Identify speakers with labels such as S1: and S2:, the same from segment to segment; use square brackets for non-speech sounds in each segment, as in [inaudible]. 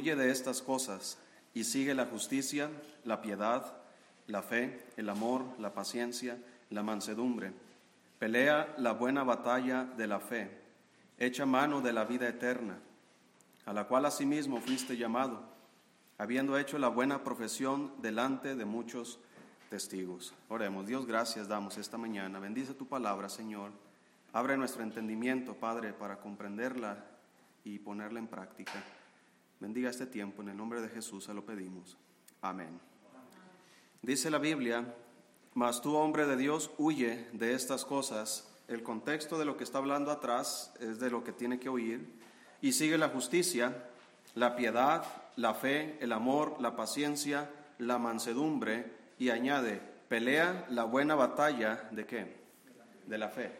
S1: Huye de estas cosas y sigue la justicia, la piedad, la fe, el amor, la paciencia, la mansedumbre. Pelea la buena batalla de la fe. Echa mano de la vida eterna, a la cual asimismo fuiste llamado, habiendo hecho la buena profesión delante de muchos testigos. Oremos, Dios, gracias damos esta mañana. Bendice tu palabra, Señor. Abre nuestro entendimiento, Padre, para comprenderla y ponerla en práctica. Bendiga este tiempo, en el nombre de Jesús se lo pedimos. Amén. Dice la Biblia, mas tú, hombre de Dios, huye de estas cosas. El contexto de lo que está hablando atrás es de lo que tiene que oír. Y sigue la justicia, la piedad, la fe, el amor, la paciencia, la mansedumbre. Y añade, pelea la buena batalla de qué? De la fe.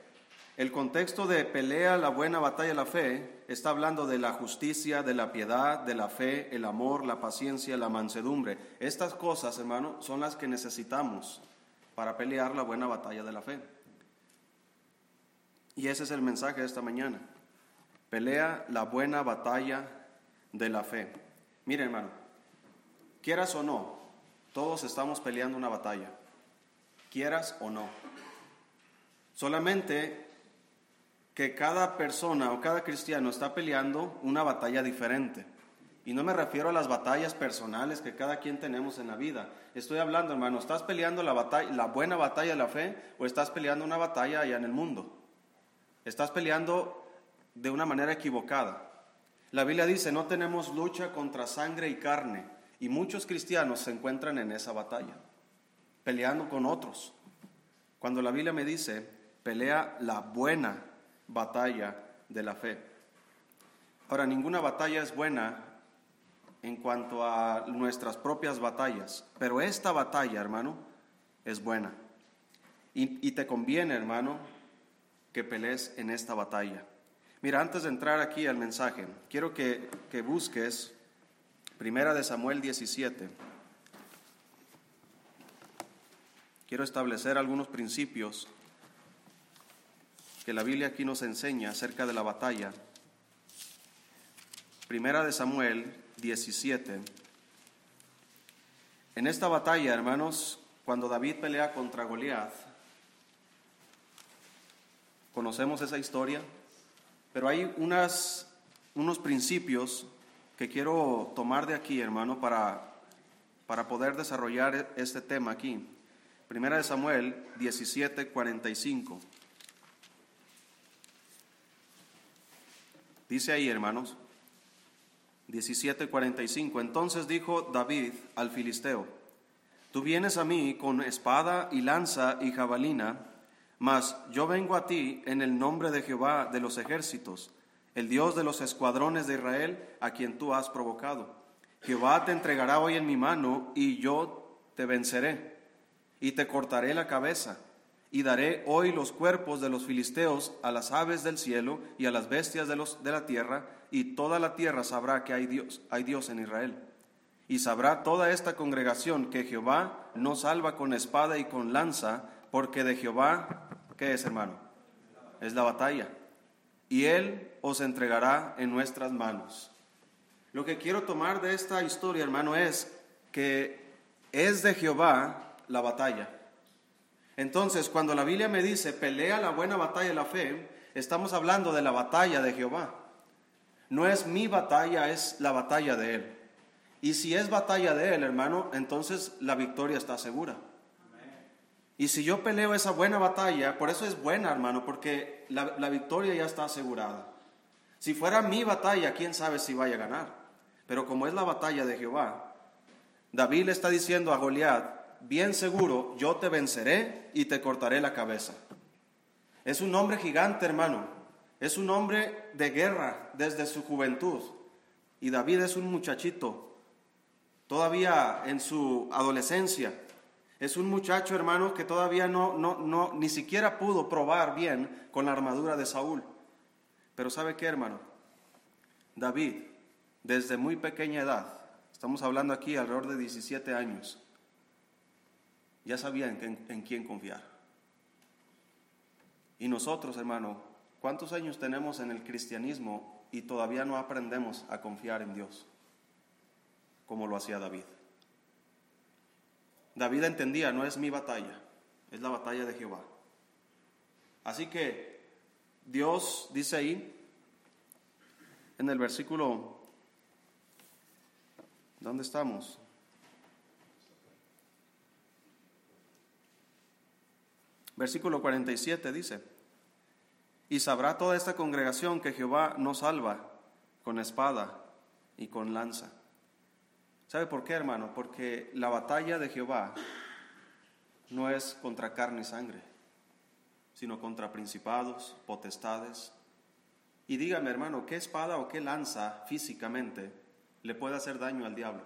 S1: El contexto de pelea la buena batalla la fe está hablando de la justicia, de la piedad, de la fe, el amor, la paciencia, la mansedumbre. Estas cosas, hermano, son las que necesitamos para pelear la buena batalla de la fe. Y ese es el mensaje de esta mañana. Pelea la buena batalla de la fe. Mire, hermano, quieras o no, todos estamos peleando una batalla. Quieras o no. Solamente que cada persona o cada cristiano está peleando una batalla diferente. Y no me refiero a las batallas personales que cada quien tenemos en la vida. Estoy hablando, hermano, ¿estás peleando la, batalla, la buena batalla de la fe o estás peleando una batalla allá en el mundo? Estás peleando de una manera equivocada. La Biblia dice, no tenemos lucha contra sangre y carne. Y muchos cristianos se encuentran en esa batalla, peleando con otros. Cuando la Biblia me dice, pelea la buena batalla de la fe. Ahora, ninguna batalla es buena en cuanto a nuestras propias batallas, pero esta batalla, hermano, es buena. Y, te conviene, hermano, que pelees en esta batalla. Mira, antes de entrar aquí al mensaje, quiero que, que busques Primera de Samuel 17. Quiero establecer algunos principios que la Biblia aquí nos enseña acerca de la batalla. Primera de Samuel 17. En esta batalla, hermanos, cuando David pelea contra Goliat, conocemos esa historia, pero hay unos principios que quiero tomar de aquí, hermano, para, para poder desarrollar este tema aquí. Primera de Samuel 17, 45. Dice ahí, hermanos, 17:45. Entonces dijo David al filisteo, Tú vienes a mí con espada y lanza y jabalina, mas yo vengo a ti en el nombre de Jehová de los ejércitos, el Dios de los escuadrones de Israel, a quien tú has provocado. Jehová te entregará hoy en mi mano y yo te venceré y te cortaré la cabeza y daré hoy los cuerpos de los filisteos a las aves del cielo y a las bestias de, los, de la tierra, y toda la tierra sabrá que hay Dios, hay Dios en Israel. Y sabrá toda esta congregación que Jehová no salva con espada y con lanza, porque de Jehová, ¿qué es hermano? Es la batalla. Y Él os entregará en nuestras manos. Lo que quiero tomar de esta historia, hermano, es que es de Jehová la batalla entonces, cuando la Biblia me dice, pelea la buena batalla de la fe, estamos hablando de la batalla de Jehová. No es mi batalla, es la batalla de Él. Y si es batalla de Él, hermano, entonces la victoria está segura. Y si yo peleo esa buena batalla, por eso es buena, hermano, porque la, la, victoria ya está asegurada. Si fuera mi batalla, quién sabe si vaya a ganar. Pero como es la batalla de Jehová, David le está diciendo a Goliat, bien seguro, yo te venceré y te cortaré la cabeza. Es un hombre gigante, hermano. Es un hombre de guerra desde su juventud. Y David es un muchachito, todavía en su adolescencia. Es un muchacho, hermano, que todavía no, no, no, ni siquiera pudo probar bien con la armadura de Saúl. Pero ¿sabe qué, hermano? David, desde muy pequeña edad, estamos hablando aquí alrededor de 17 años, ya sabía en, quién confiar. Y nosotros, hermano, ¿cuántos años tenemos en el cristianismo y todavía no aprendemos a confiar en Dios? como lo hacía David. David entendía, no es mi batalla, es la batalla de Jehová. Así que Dios dice ahí, en el versículo, ¿dónde estamos? Versículo 47 dice, y sabrá toda esta congregación que Jehová no salva con espada y con lanza. ¿Sabe por qué, hermano? Porque la batalla de Jehová no es contra carne y sangre, sino contra principados, potestades. Y dígame, hermano, ¿qué espada o qué lanza físicamente le puede hacer daño al diablo?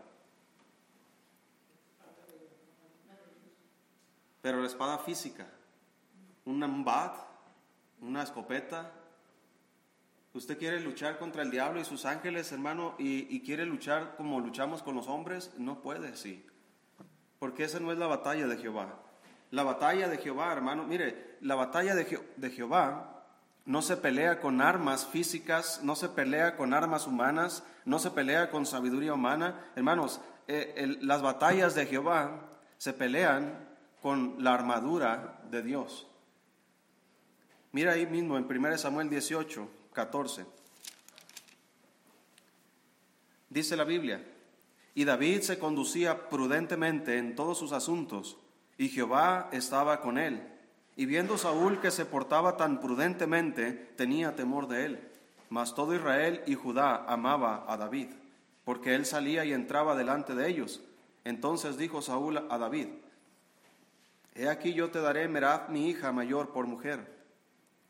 S1: Pero la espada física, un bat, una escopeta. ¿Usted quiere luchar contra el diablo y sus ángeles, hermano, y, quiere luchar como luchamos con los hombres? No puede, sí. Porque esa no es la batalla de Jehová. La batalla de Jehová, hermano, mire, la batalla de, Jehová no se pelea con armas físicas, no se pelea con armas humanas, no se pelea con sabiduría humana. Hermanos, eh, las batallas de Jehová se pelean con la armadura de Dios. Mira ahí mismo en 1 Samuel 18, 14. Dice la Biblia, y David se conducía prudentemente en todos sus asuntos, y Jehová estaba con él. Y viendo Saúl que se portaba tan prudentemente, tenía temor de él. Mas todo Israel y Judá amaba a David, porque él salía y entraba delante de ellos. Entonces dijo Saúl a David, He aquí yo te daré Merab mi hija mayor por mujer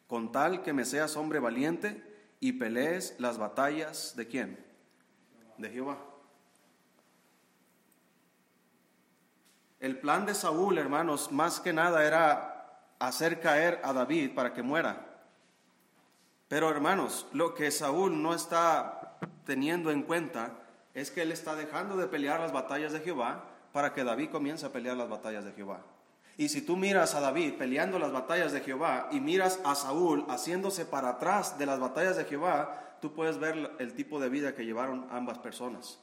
S1: con tal que me seas hombre valiente y pelees las batallas de quién? De Jehová. El plan de Saúl, hermanos, más que nada era hacer caer a David para que muera. Pero hermanos, lo que Saúl no está teniendo en cuenta es que él está dejando de pelear las batallas de Jehová para que David comience a pelear las batallas de Jehová. Y si tú miras a David peleando las batallas de Jehová y miras a Saúl haciéndose para atrás de las batallas de Jehová, tú puedes ver el tipo de vida que llevaron ambas personas.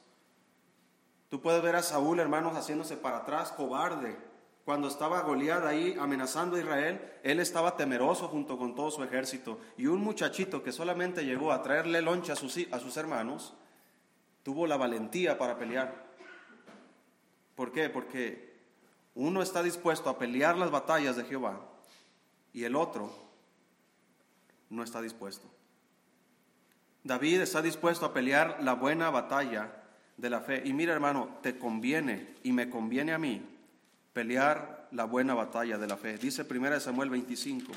S1: Tú puedes ver a Saúl, hermanos, haciéndose para atrás, cobarde. Cuando estaba Goliat ahí amenazando a Israel, él estaba temeroso junto con todo su ejército. Y un muchachito que solamente llegó a traerle loncha a sus, a sus hermanos, tuvo la valentía para pelear. ¿Por qué? Porque uno está dispuesto a pelear las batallas de Jehová y el otro no está dispuesto. David está dispuesto a pelear la buena batalla de la fe. Y mira hermano, te conviene y me conviene a mí pelear la buena batalla de la fe. Dice 1 Samuel 25.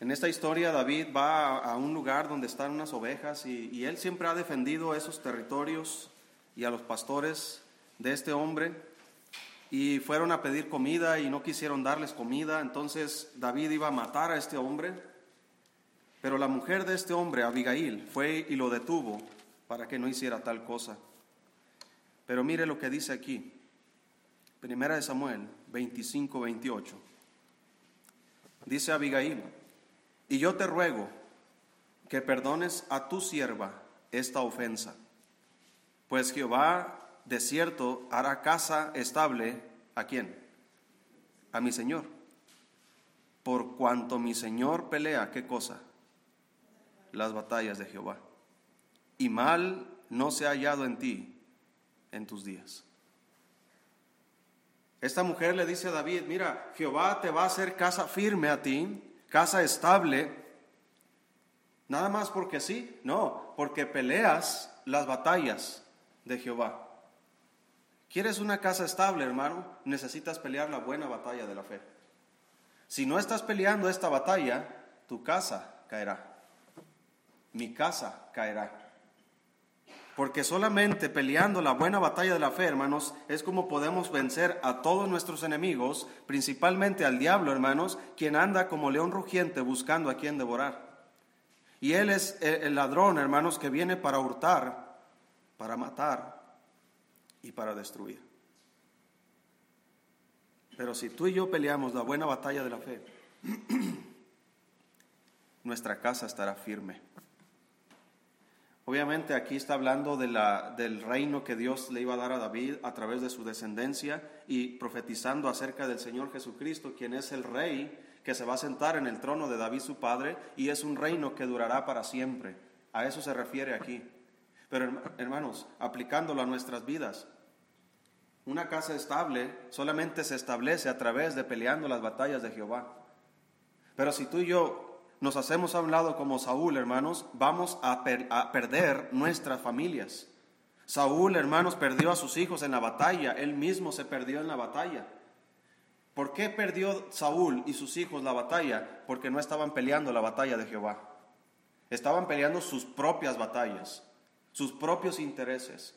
S1: En esta historia David va a un lugar donde están unas ovejas y, y él siempre ha defendido esos territorios y a los pastores de este hombre y fueron a pedir comida y no quisieron darles comida. Entonces David iba a matar a este hombre, pero la mujer de este hombre, Abigail, fue y lo detuvo para que no hiciera tal cosa. Pero mire lo que dice aquí, Primera de Samuel 25, 28. Dice Abigail, y yo te ruego que perdones a tu sierva esta ofensa pues Jehová de cierto hará casa estable a quién? A mi Señor. Por cuanto mi Señor pelea, ¿qué cosa? Las batallas de Jehová. Y mal no se ha hallado en ti en tus días. Esta mujer le dice a David, mira, Jehová te va a hacer casa firme a ti, casa estable, nada más porque sí, no, porque peleas las batallas de Jehová. ¿Quieres una casa estable, hermano? Necesitas pelear la buena batalla de la fe. Si no estás peleando esta batalla, tu casa caerá. Mi casa caerá. Porque solamente peleando la buena batalla de la fe, hermanos, es como podemos vencer a todos nuestros enemigos, principalmente al diablo, hermanos, quien anda como león rugiente buscando a quien devorar. Y él es el ladrón, hermanos, que viene para hurtar, para matar y para destruir. Pero si tú y yo peleamos la buena batalla de la fe, [clears throat] nuestra casa estará firme. Obviamente aquí está hablando de la, del reino que Dios le iba a dar a David a través de su descendencia y profetizando acerca del Señor Jesucristo, quien es el rey que se va a sentar en el trono de David su padre y es un reino que durará para siempre. A eso se refiere aquí. Pero hermanos, aplicándolo a nuestras vidas, una casa estable solamente se establece a través de peleando las batallas de Jehová. Pero si tú y yo nos hacemos a un lado como Saúl, hermanos, vamos a, perder nuestras familias. Saúl, hermanos, perdió a sus hijos en la batalla, él mismo se perdió en la batalla. ¿Por qué perdió Saúl y sus hijos la batalla? Porque no estaban peleando la batalla de Jehová. Estaban peleando sus propias batallas, sus propios intereses.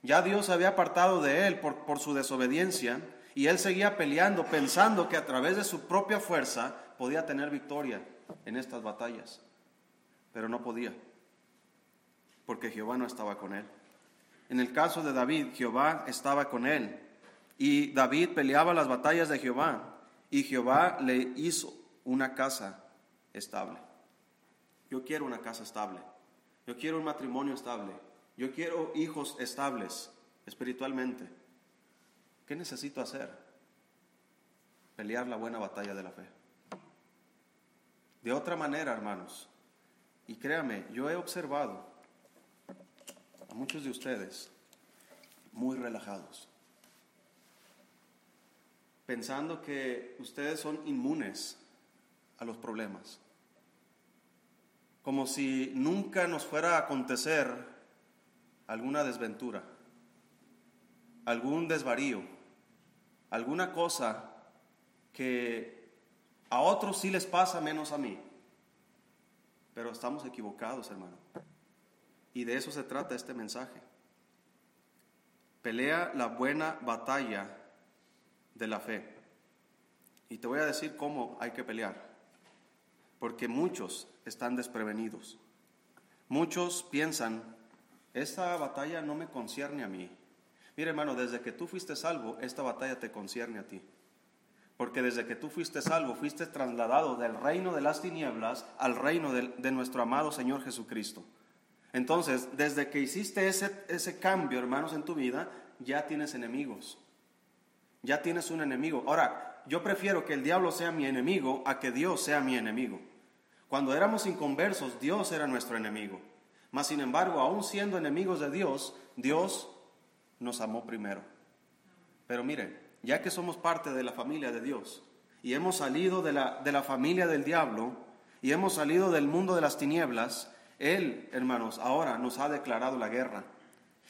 S1: Ya Dios había apartado de él por, por su desobediencia y él seguía peleando pensando que a través de su propia fuerza podía tener victoria en estas batallas, pero no podía, porque Jehová no estaba con él. En el caso de David, Jehová estaba con él, y David peleaba las batallas de Jehová, y Jehová le hizo una casa estable. Yo quiero una casa estable, yo quiero un matrimonio estable, yo quiero hijos estables espiritualmente. ¿Qué necesito hacer? Pelear la buena batalla de la fe. De otra manera, hermanos, y créame, yo he observado a muchos de ustedes muy relajados, pensando que ustedes son inmunes a los problemas, como si nunca nos fuera a acontecer alguna desventura, algún desvarío, alguna cosa que a otros sí les pasa menos a mí. Pero estamos equivocados, hermano. Y de eso se trata este mensaje. Pelea la buena batalla de la fe. Y te voy a decir cómo hay que pelear. Porque muchos están desprevenidos. Muchos piensan, esta batalla no me concierne a mí. Mira hermano, desde que tú fuiste salvo, esta batalla te concierne a ti. Porque desde que tú fuiste salvo, fuiste trasladado del reino de las tinieblas al reino de, nuestro amado Señor Jesucristo. Entonces, desde que hiciste ese, ese cambio, hermanos, en tu vida, ya tienes enemigos. Ya tienes un enemigo. Ahora, yo prefiero que el diablo sea mi enemigo a que Dios sea mi enemigo. Cuando éramos inconversos, Dios era nuestro enemigo. Mas, sin embargo, aún siendo enemigos de Dios, Dios nos amó primero. Pero miren, ya que somos parte de la familia de Dios y hemos salido de la, de la familia del diablo y hemos salido del mundo de las tinieblas, Él, hermanos, ahora nos ha declarado la guerra.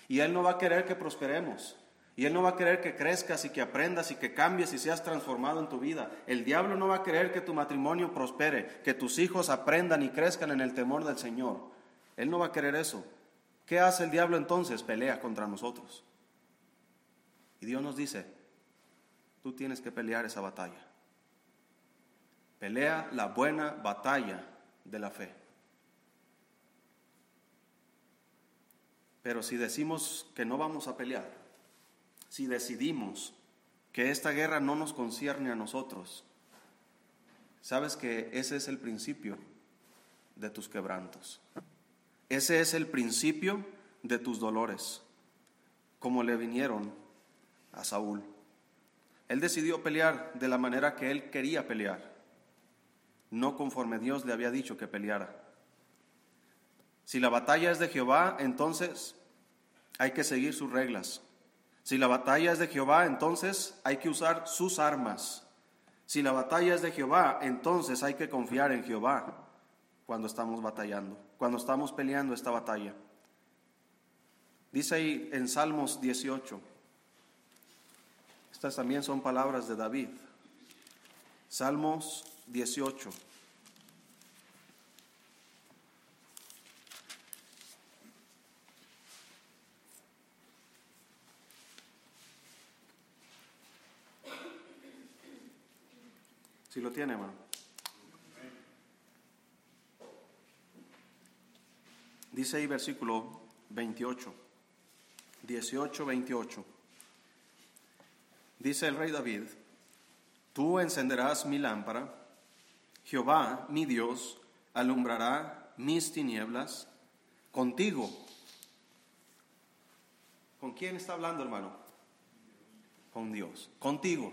S1: Y Él no va a querer que prosperemos. Y Él no va a querer que crezcas y que aprendas y que cambies y seas transformado en tu vida. El diablo no va a querer que tu matrimonio prospere, que tus hijos aprendan y crezcan en el temor del Señor. Él no va a querer eso. ¿Qué hace el diablo entonces? Pelea contra nosotros. Y Dios nos dice, tú tienes que pelear esa batalla. Pelea la buena batalla de la fe. Pero si decimos que no vamos a pelear, si decidimos que esta guerra no nos concierne a nosotros, sabes que ese es el principio de tus quebrantos. Ese es el principio de tus dolores, como le vinieron a Saúl. Él decidió pelear de la manera que él quería pelear, no conforme Dios le había dicho que peleara. Si la batalla es de Jehová, entonces hay que seguir sus reglas. Si la batalla es de Jehová, entonces hay que usar sus armas. Si la batalla es de Jehová, entonces hay que confiar en Jehová cuando estamos batallando, cuando estamos peleando esta batalla. Dice ahí en Salmos 18, estas también son palabras de David. Salmos 18. Si lo tiene, hermano. Dice ahí versículo 28, 18, 28. Dice el rey David, tú encenderás mi lámpara, Jehová, mi Dios, alumbrará mis tinieblas, contigo. ¿Con quién está hablando, hermano? Con Dios. Contigo.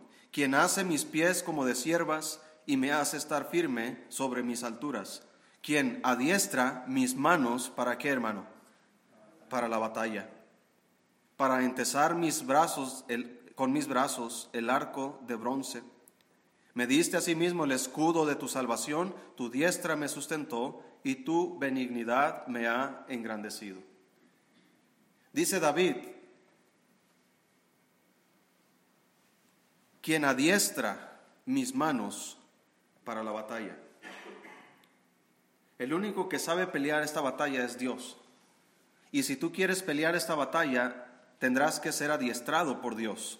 S1: quien hace mis pies como de siervas y me hace estar firme sobre mis alturas, quien adiestra mis manos para qué, hermano? Para la batalla, para entesar mis brazos con mis brazos el arco de bronce. Me diste asimismo el escudo de tu salvación, tu diestra me sustentó y tu benignidad me ha engrandecido. Dice David, quien adiestra mis manos para la batalla. El único que sabe pelear esta batalla es Dios. Y si tú quieres pelear esta batalla, tendrás que ser adiestrado por Dios.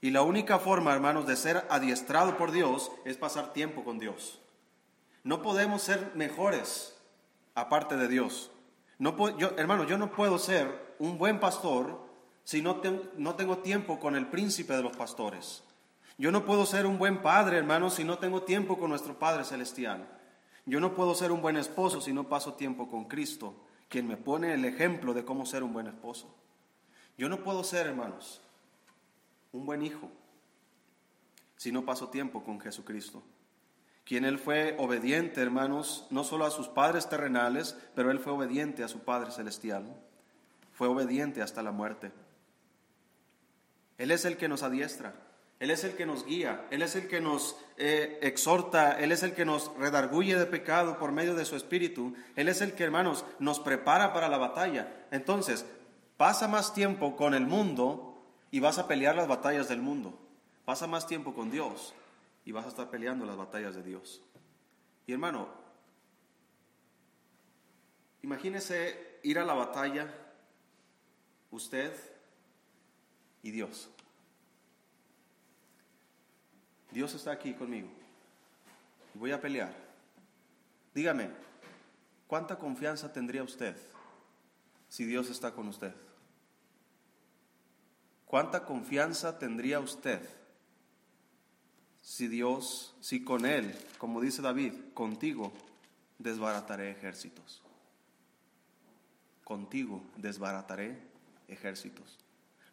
S1: Y la única forma, hermanos, de ser adiestrado por Dios es pasar tiempo con Dios. No podemos ser mejores aparte de Dios. No yo, hermano, yo no puedo ser un buen pastor si no, no tengo tiempo con el príncipe de los pastores. Yo no puedo ser un buen padre, hermano, si no tengo tiempo con nuestro Padre Celestial. Yo no puedo ser un buen esposo si no paso tiempo con Cristo, quien me pone el ejemplo de cómo ser un buen esposo. Yo no puedo ser, hermanos, un buen hijo si no paso tiempo con Jesucristo quien él fue obediente, hermanos, no solo a sus padres terrenales, pero él fue obediente a su Padre celestial. Fue obediente hasta la muerte. Él es el que nos adiestra, Él es el que nos guía, Él es el que nos eh, exhorta, Él es el que nos redarguye de pecado por medio de su Espíritu, Él es el que, hermanos, nos prepara para la batalla. Entonces, pasa más tiempo con el mundo y vas a pelear las batallas del mundo. Pasa más tiempo con Dios y vas a estar peleando las batallas de Dios. Y hermano, imagínese ir a la batalla usted y Dios. Dios está aquí conmigo. Voy a pelear. Dígame, ¿cuánta confianza tendría usted si Dios está con usted? ¿Cuánta confianza tendría usted si Dios, si con Él, como dice David, contigo desbarataré ejércitos. Contigo desbarataré ejércitos.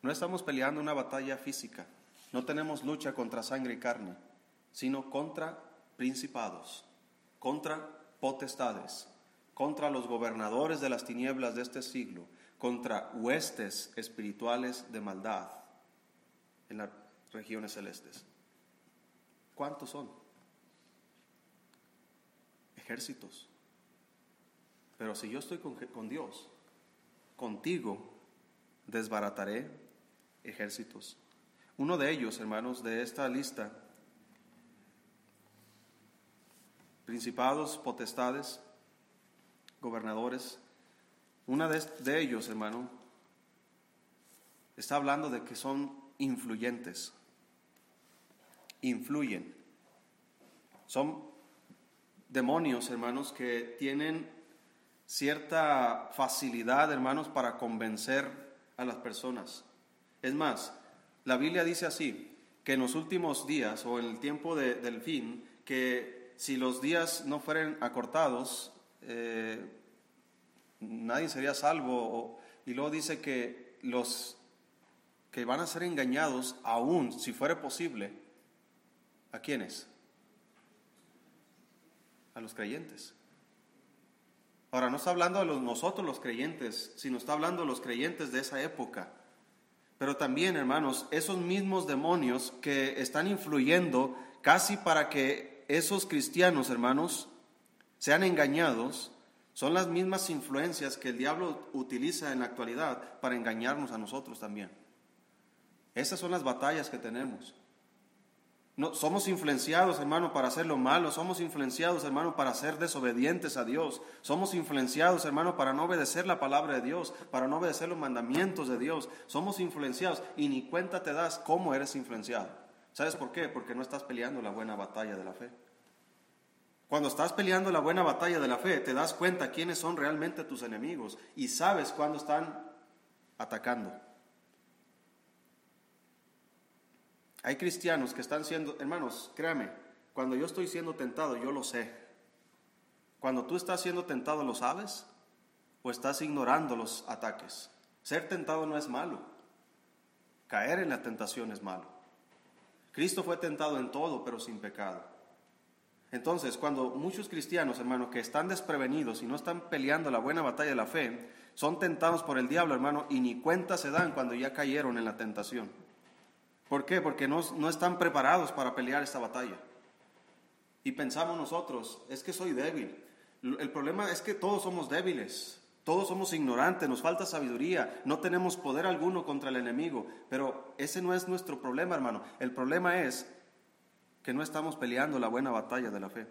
S1: No estamos peleando una batalla física, no tenemos lucha contra sangre y carne, sino contra principados, contra potestades, contra los gobernadores de las tinieblas de este siglo, contra huestes espirituales de maldad en las regiones celestes. ¿Cuántos son? Ejércitos. Pero si yo estoy con, Dios, contigo desbarataré ejércitos. Uno de ellos, hermanos, de esta lista, principados, potestades, gobernadores, una de, ellos, hermano, está hablando de que son influyentes influyen. Son demonios, hermanos, que tienen cierta facilidad, hermanos, para convencer a las personas. Es más, la Biblia dice así, que en los últimos días o en el tiempo del fin, que si los días no fueran acortados, eh, nadie sería salvo. y luego dice que los que van a ser engañados, aún si fuera posible, ¿A quiénes? A los creyentes. Ahora, no está hablando de los, nosotros los creyentes, sino está hablando de los creyentes de esa época. Pero también, hermanos, esos mismos demonios que están influyendo casi para que esos cristianos, hermanos, sean engañados, son las mismas influencias que el diablo utiliza en la actualidad para engañarnos a nosotros también. Esas son las batallas que tenemos. No, somos influenciados, hermano, para hacer lo malo. Somos influenciados, hermano, para ser desobedientes a Dios. Somos influenciados, hermano, para no obedecer la palabra de Dios, para no obedecer los mandamientos de Dios. Somos influenciados y ni cuenta te das cómo eres influenciado. ¿Sabes por qué? Porque no estás peleando la buena batalla de la fe. Cuando estás peleando la buena batalla de la fe, te das cuenta quiénes son realmente tus enemigos y sabes cuándo están atacando. Hay cristianos que están siendo, hermanos, créame, cuando yo estoy siendo tentado, yo lo sé. Cuando tú estás siendo tentado, ¿lo sabes? ¿O estás ignorando los ataques? Ser tentado no es malo. Caer en la tentación es malo. Cristo fue tentado en todo, pero sin pecado. Entonces, cuando muchos cristianos, hermano, que están desprevenidos y no están peleando la buena batalla de la fe, son tentados por el diablo, hermano, y ni cuenta se dan cuando ya cayeron en la tentación. ¿Por qué? Porque no, no están preparados para pelear esta batalla. Y pensamos nosotros, es que soy débil. El problema es que todos somos débiles, todos somos ignorantes, nos falta sabiduría, no tenemos poder alguno contra el enemigo. Pero ese no es nuestro problema, hermano. El problema es que no estamos peleando la buena batalla de la fe.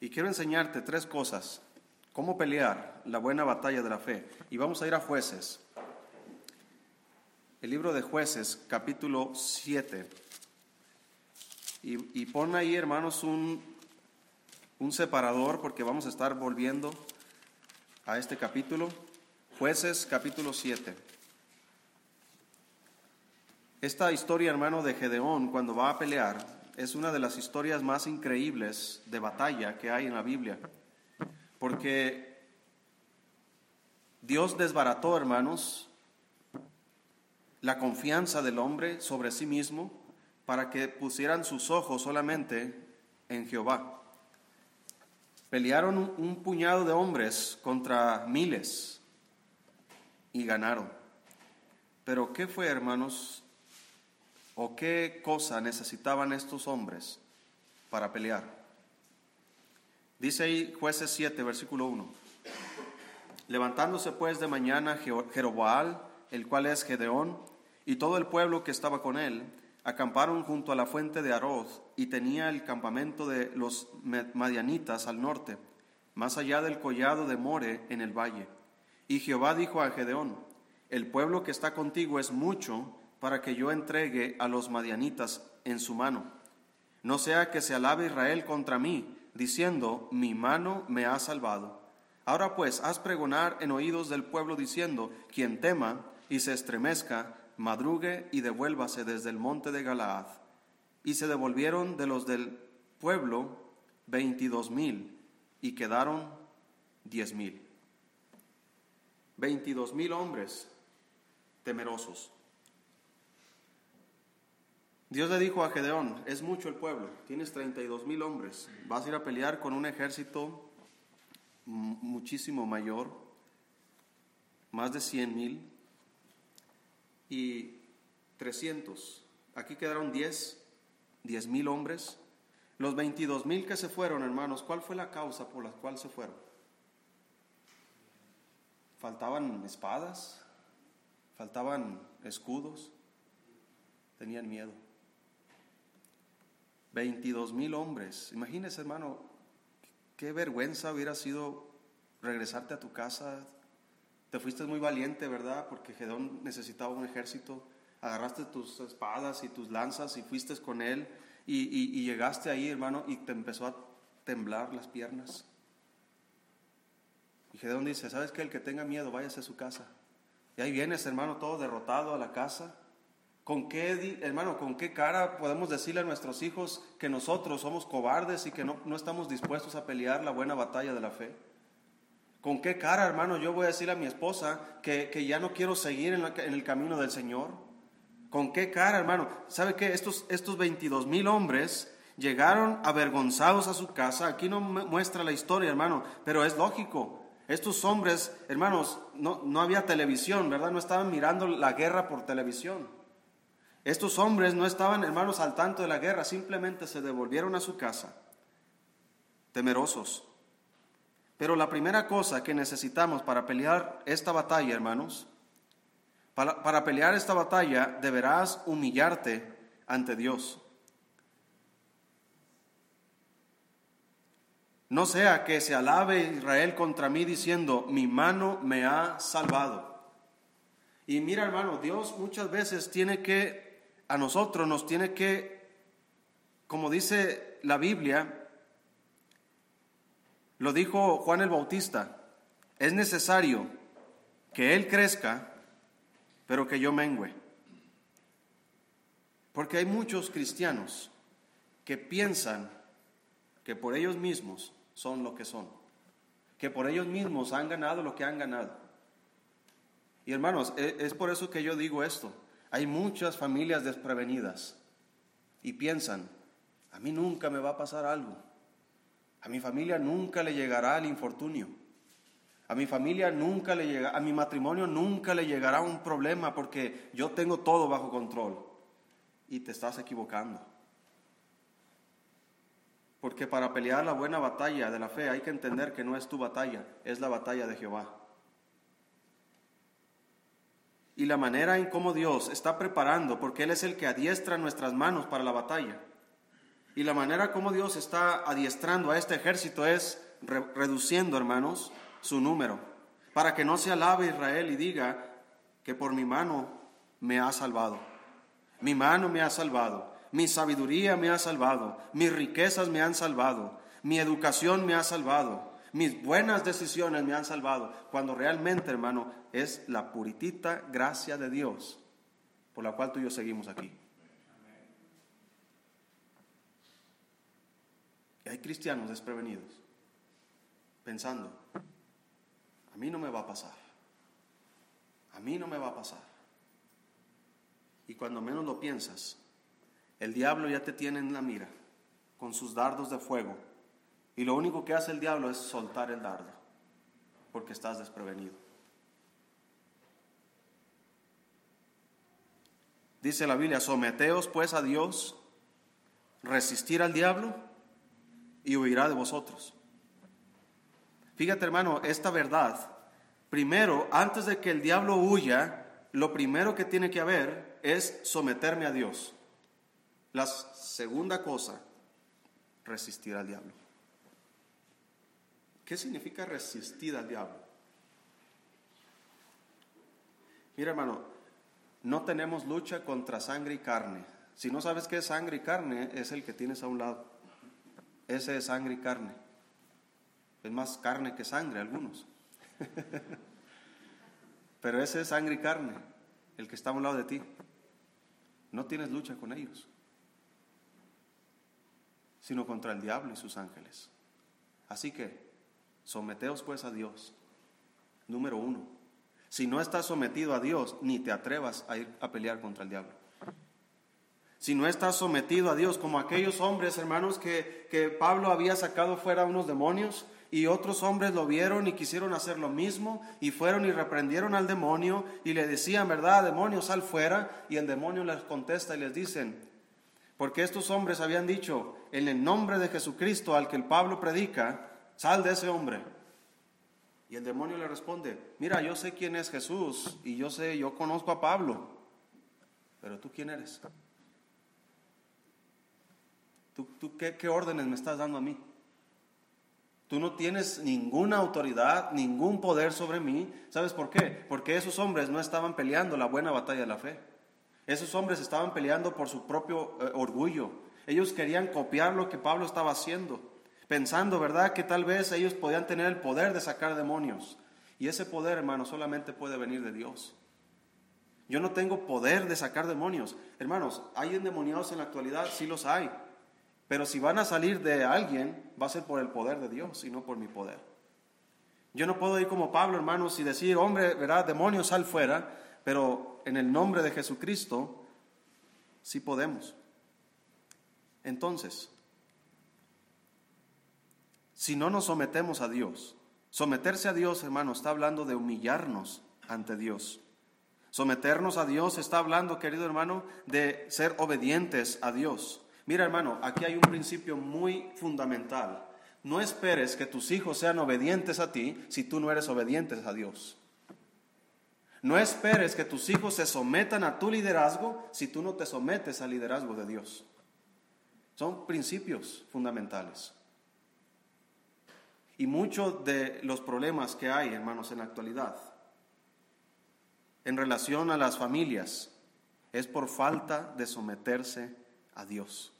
S1: Y quiero enseñarte tres cosas, cómo pelear la buena batalla de la fe. Y vamos a ir a jueces el libro de jueces, capítulo 7. Y, pon ahí, hermanos, un, un separador porque vamos a estar volviendo a este capítulo. Jueces, capítulo 7. Esta historia, hermano, de Gedeón, cuando va a pelear, es una de las historias más increíbles de batalla que hay en la Biblia. Porque Dios desbarató, hermanos, la confianza del hombre sobre sí mismo para que pusieran sus ojos solamente en Jehová. Pelearon un puñado de hombres contra miles y ganaron. Pero ¿qué fue, hermanos? ¿O qué cosa necesitaban estos hombres para pelear? Dice ahí jueces 7, versículo 1. Levantándose pues de mañana Jeroboal, el cual es Gedeón, y todo el pueblo que estaba con él acamparon junto a la fuente de Aroz y tenía el campamento de los madianitas al norte, más allá del collado de More en el valle. Y Jehová dijo a Gedeón, el pueblo que está contigo es mucho para que yo entregue a los madianitas en su mano. No sea que se alabe Israel contra mí, diciendo, mi mano me ha salvado. Ahora pues, haz pregonar en oídos del pueblo diciendo, quien tema y se estremezca, madrugue y devuélvase desde el monte de Galaad. Y se devolvieron de los del pueblo veintidós mil y quedaron diez mil. Veintidós mil hombres temerosos. Dios le dijo a Gedeón, es mucho el pueblo, tienes treinta y dos mil hombres, vas a ir a pelear con un ejército muchísimo mayor, más de cien mil, y 300. Aquí quedaron 10, 10 mil hombres. Los 22 mil que se fueron, hermanos, ¿cuál fue la causa por la cual se fueron? Faltaban espadas, faltaban escudos, tenían miedo. 22 mil hombres. Imagínese, hermano, qué vergüenza hubiera sido regresarte a tu casa te fuiste muy valiente, ¿verdad? Porque Gedón necesitaba un ejército. Agarraste tus espadas y tus lanzas y fuiste con él y, llegaste ahí, hermano, y te empezó a temblar las piernas. Y Gedón dice, ¿sabes qué? El que tenga miedo, váyase a su casa. Y ahí vienes, hermano, todo derrotado a la casa. ¿Con qué, hermano, con qué cara podemos decirle a nuestros hijos que nosotros somos cobardes y que no, no estamos dispuestos a pelear la buena batalla de la fe? ¿Con qué cara, hermano, yo voy a decir a mi esposa que, ya no quiero seguir en, el camino del Señor? ¿Con qué cara, hermano? ¿Sabe qué? Estos, estos 22 mil hombres llegaron avergonzados a su casa. Aquí no muestra la historia, hermano, pero es lógico. Estos hombres, hermanos, no, no había televisión, ¿verdad? No estaban mirando la guerra por televisión. Estos hombres no estaban, hermanos, al tanto de la guerra, simplemente se devolvieron a su casa, temerosos. Pero la primera cosa que necesitamos para pelear esta batalla, hermanos, para, para pelear esta batalla deberás humillarte ante Dios. No sea que se alabe Israel contra mí diciendo, mi mano me ha salvado. Y mira hermano, Dios muchas veces tiene que, a nosotros nos tiene que, como dice la Biblia, lo dijo Juan el Bautista, es necesario que Él crezca, pero que yo mengüe. Porque hay muchos cristianos que piensan que por ellos mismos son lo que son, que por ellos mismos han ganado lo que han ganado. Y hermanos, e, es por eso que yo digo esto. Hay muchas familias desprevenidas y piensan, a mí nunca me va a pasar algo. A mi familia nunca le llegará el infortunio. A mi familia nunca le llega, a mi matrimonio nunca le llegará un problema porque yo tengo todo bajo control. Y te estás equivocando. Porque para pelear la buena batalla de la fe hay que entender que no es tu batalla, es la batalla de Jehová. Y la manera en cómo Dios está preparando, porque Él es el que adiestra nuestras manos para la batalla. Y la manera como Dios está adiestrando a este ejército es reduciendo, hermanos, su número, para que no se alabe Israel y diga que por mi mano me ha salvado. Mi mano me ha salvado mi sabiduría me ha salvado, mis riquezas me han salvado, mi educación me ha salvado, mis buenas decisiones me han salvado, cuando realmente, hermano, es la puritita gracia de Dios por la cual tú y yo seguimos aquí. Hay cristianos desprevenidos, pensando, a mí no me va a pasar, a mí no me va a pasar. Y cuando menos lo piensas, el diablo ya te tiene en la mira con sus dardos de fuego. Y lo único que hace el diablo es soltar el dardo, porque estás desprevenido. Dice la Biblia, someteos pues a Dios, resistir al diablo y huirá de vosotros. Fíjate hermano, esta verdad, primero, antes de que el diablo huya, lo primero que tiene que haber es someterme a Dios. La segunda cosa, resistir al diablo. ¿Qué significa resistir al diablo? Mira hermano, no tenemos lucha contra sangre y carne. Si no sabes qué es sangre y carne, es el que tienes a un lado. Ese es sangre y carne. Es más carne que sangre algunos. [laughs] Pero ese es sangre y carne, el que está a un lado de ti. No tienes lucha con ellos sino contra el diablo y sus ángeles. Así que, someteos pues a Dios. Número uno, si no estás sometido a Dios, ni te atrevas a ir a pelear contra el diablo. Si no estás sometido a Dios, como aquellos hombres, hermanos, que, que Pablo había sacado fuera unos demonios, y otros hombres lo vieron y quisieron hacer lo mismo y fueron y reprendieron al demonio y le decían, ¿verdad, demonio, sal fuera? Y el demonio les contesta y les dicen, porque estos hombres habían dicho, en el nombre de Jesucristo al que el Pablo predica, sal de ese hombre. Y el demonio le responde, mira, yo sé quién es Jesús y yo sé, yo conozco a Pablo, pero tú quién eres? ¿Tú, qué, órdenes me estás dando a mí? Tú no tienes ninguna autoridad, ningún poder sobre mí. ¿Sabes por qué? Porque esos hombres no estaban peleando la buena batalla de la fe. Esos hombres estaban peleando por su propio eh, orgullo. Ellos querían copiar lo que Pablo estaba haciendo, pensando, ¿verdad?, que tal vez ellos podían tener el poder de sacar demonios. Y ese poder, hermano, solamente puede venir de Dios. Yo no tengo poder de sacar demonios. Hermanos, ¿hay endemoniados en la actualidad? Sí los hay. Pero si van a salir de alguien, va a ser por el poder de Dios y no por mi poder. Yo no puedo ir como Pablo, hermanos, y decir, hombre, ¿verdad? Demonios, sal fuera pero en el nombre de Jesucristo sí podemos. Entonces, si no nos sometemos a Dios, someterse a Dios, hermano, está hablando de humillarnos ante Dios. Someternos a Dios está hablando, querido hermano, de ser obedientes a Dios. Mira, hermano, aquí hay un principio muy fundamental. No esperes que tus hijos sean obedientes a ti si tú no eres obediente a Dios. No esperes que tus hijos se sometan a tu liderazgo si tú no te sometes al liderazgo de Dios. Son principios fundamentales. Y muchos de los problemas que hay, hermanos, en la actualidad, en relación a las familias, es por falta de someterse a Dios.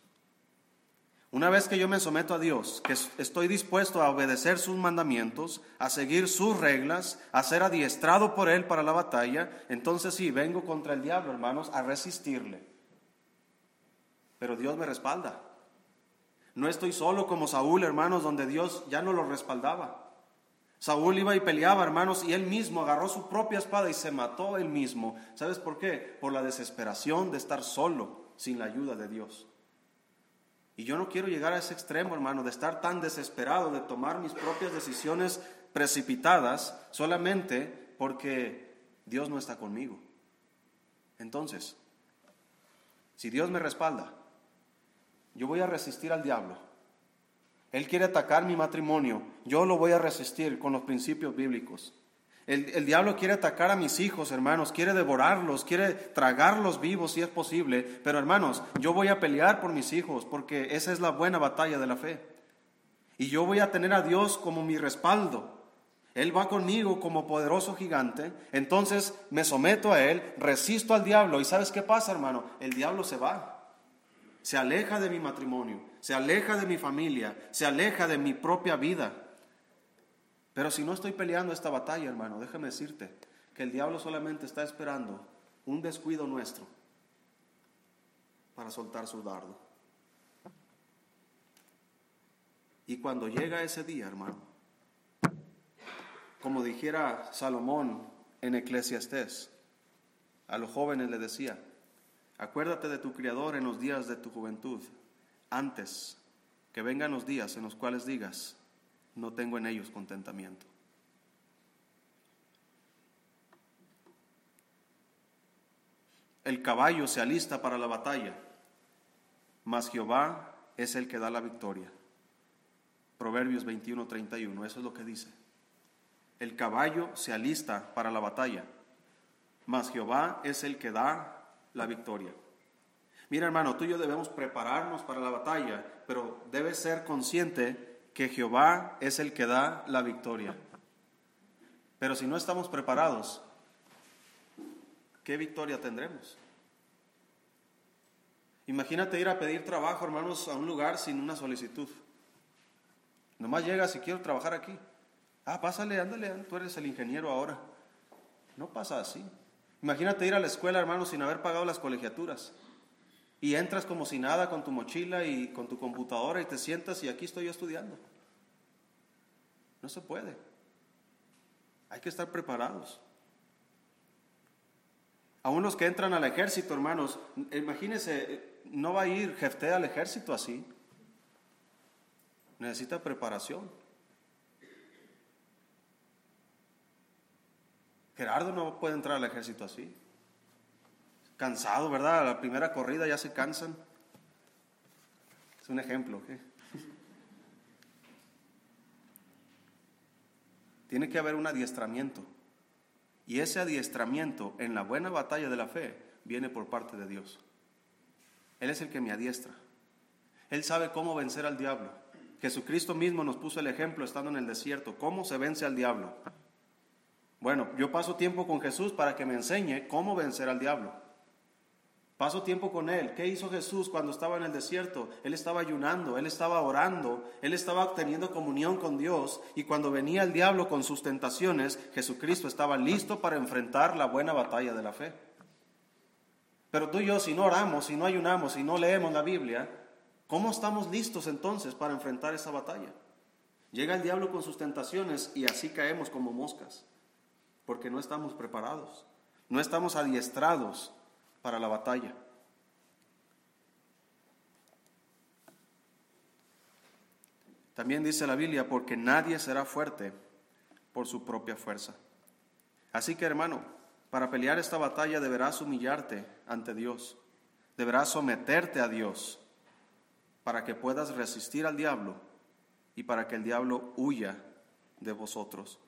S1: Una vez que yo me someto a Dios, que estoy dispuesto a obedecer sus mandamientos, a seguir sus reglas, a ser adiestrado por Él para la batalla, entonces sí, vengo contra el diablo, hermanos, a resistirle. Pero Dios me respalda. No estoy solo como Saúl, hermanos, donde Dios ya no lo respaldaba. Saúl iba y peleaba, hermanos, y él mismo agarró su propia espada y se mató él mismo. ¿Sabes por qué? Por la desesperación de estar solo, sin la ayuda de Dios. Y yo no quiero llegar a ese extremo, hermano, de estar tan desesperado, de tomar mis propias decisiones precipitadas solamente porque Dios no está conmigo. Entonces, si Dios me respalda, yo voy a resistir al diablo. Él quiere atacar mi matrimonio, yo lo voy a resistir con los principios bíblicos. El, diablo quiere atacar a mis hijos, hermanos, quiere devorarlos, quiere tragarlos vivos si es posible. Pero hermanos, yo voy a pelear por mis hijos porque esa es la buena batalla de la fe. Y yo voy a tener a Dios como mi respaldo. Él va conmigo como poderoso gigante. Entonces me someto a Él, resisto al diablo. ¿Y sabes qué pasa, hermano? El diablo se va. Se aleja de mi matrimonio, se aleja de mi familia, se aleja de mi propia vida. Pero si no estoy peleando esta batalla, hermano, déjame decirte que el diablo solamente está esperando un descuido nuestro para soltar su dardo. Y cuando llega ese día, hermano, como dijera Salomón en Eclesiastés, a los jóvenes le decía, acuérdate de tu Criador en los días de tu juventud, antes que vengan los días en los cuales digas, no tengo en ellos contentamiento. El caballo se alista para la batalla, mas Jehová es el que da la victoria. Proverbios 21, 31, eso es lo que dice. El caballo se alista para la batalla, mas Jehová es el que da la victoria. Mira hermano, tú y yo debemos prepararnos para la batalla, pero debes ser consciente que Jehová es el que da la victoria. Pero si no estamos preparados, ¿qué victoria tendremos? Imagínate ir a pedir trabajo, hermanos, a un lugar sin una solicitud. Nomás llegas y quiero trabajar aquí. Ah, pásale, ándale, tú eres el ingeniero ahora. No pasa así. Imagínate ir a la escuela, hermanos, sin haber pagado las colegiaturas. Y entras como si nada con tu mochila y con tu computadora y te sientas y aquí estoy yo estudiando. No se puede. Hay que estar preparados. Aún los que entran al ejército, hermanos, imagínense, no va a ir Jefté al ejército así. Necesita preparación. Gerardo no puede entrar al ejército así cansado, ¿verdad? La primera corrida ya se cansan. Es un ejemplo. Tiene que haber un adiestramiento. Y ese adiestramiento en la buena batalla de la fe viene por parte de Dios. Él es el que me adiestra. Él sabe cómo vencer al diablo. Jesucristo mismo nos puso el ejemplo estando en el desierto. ¿Cómo se vence al diablo? Bueno, yo paso tiempo con Jesús para que me enseñe cómo vencer al diablo. Paso tiempo con Él. ¿Qué hizo Jesús cuando estaba en el desierto? Él estaba ayunando, Él estaba orando, Él estaba teniendo comunión con Dios y cuando venía el diablo con sus tentaciones, Jesucristo estaba listo para enfrentar la buena batalla de la fe. Pero tú y yo, si no oramos, si no ayunamos, si no leemos la Biblia, ¿cómo estamos listos entonces para enfrentar esa batalla? Llega el diablo con sus tentaciones y así caemos como moscas, porque no estamos preparados, no estamos adiestrados para la batalla. También dice la Biblia, porque nadie será fuerte por su propia fuerza. Así que hermano, para pelear esta batalla deberás humillarte ante Dios, deberás someterte a Dios para que puedas resistir al diablo y para que el diablo huya de vosotros.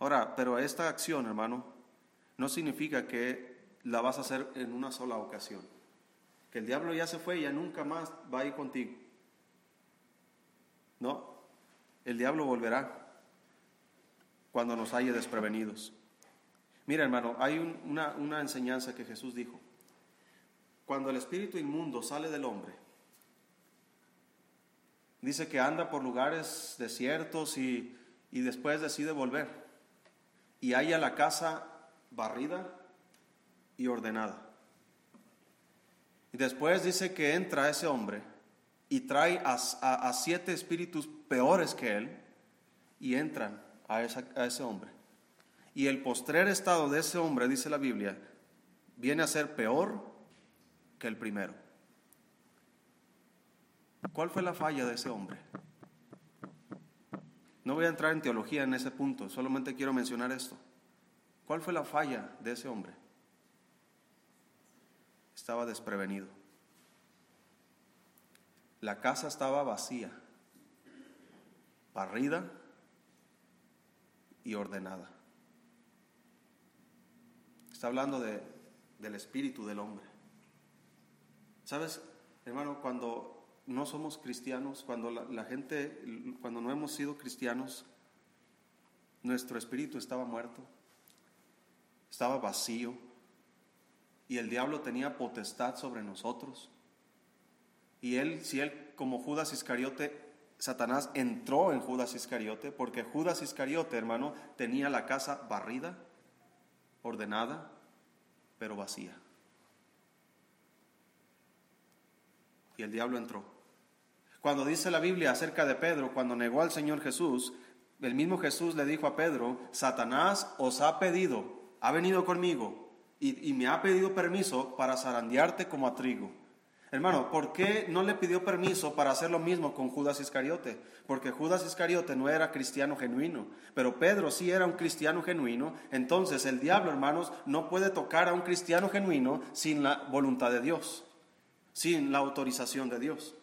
S1: Ahora, pero esta acción, hermano, no significa que la vas a hacer en una sola ocasión. Que el diablo ya se fue y ya nunca más va a ir contigo. No. el diablo volverá cuando nos haya desprevenidos. Mira, hermano, hay una, una enseñanza que Jesús dijo. Cuando el espíritu inmundo sale del hombre, dice que anda por lugares desiertos y, y después decide volver. Y halla la casa barrida y ordenada. Y después dice que entra ese hombre y trae a, siete espíritus peores que él y entran a, a ese hombre. Y el postrer estado de ese hombre, dice la Biblia, viene a ser peor que el primero. ¿Cuál fue la falla de ese hombre? No voy a entrar en teología en ese punto, solamente quiero mencionar esto. ¿Cuál fue la falla de ese hombre? Estaba desprevenido. La casa estaba vacía, barrida y ordenada. Está hablando de, del espíritu del hombre. ¿Sabes, hermano, cuando no somos cristianos, cuando la, la gente, cuando no hemos sido cristianos, nuestro espíritu estaba muerto, estaba vacío y el diablo tenía potestad sobre nosotros. Y él, si él como Judas Iscariote, Satanás entró en Judas Iscariote, porque Judas Iscariote, hermano, tenía la casa barrida, ordenada, pero vacía. Y el diablo entró. Cuando dice la Biblia acerca de Pedro, cuando negó al Señor Jesús, el mismo Jesús le dijo a Pedro, Satanás os ha pedido, ha venido conmigo y, me ha pedido permiso para zarandearte como a trigo. Hermano, ¿por qué no le pidió permiso para hacer lo mismo con Judas Iscariote? Porque Judas Iscariote no era cristiano genuino, pero Pedro sí era un cristiano genuino. Entonces el diablo, hermanos, no puede tocar a un cristiano genuino sin la voluntad de Dios, sin la autorización de Dios.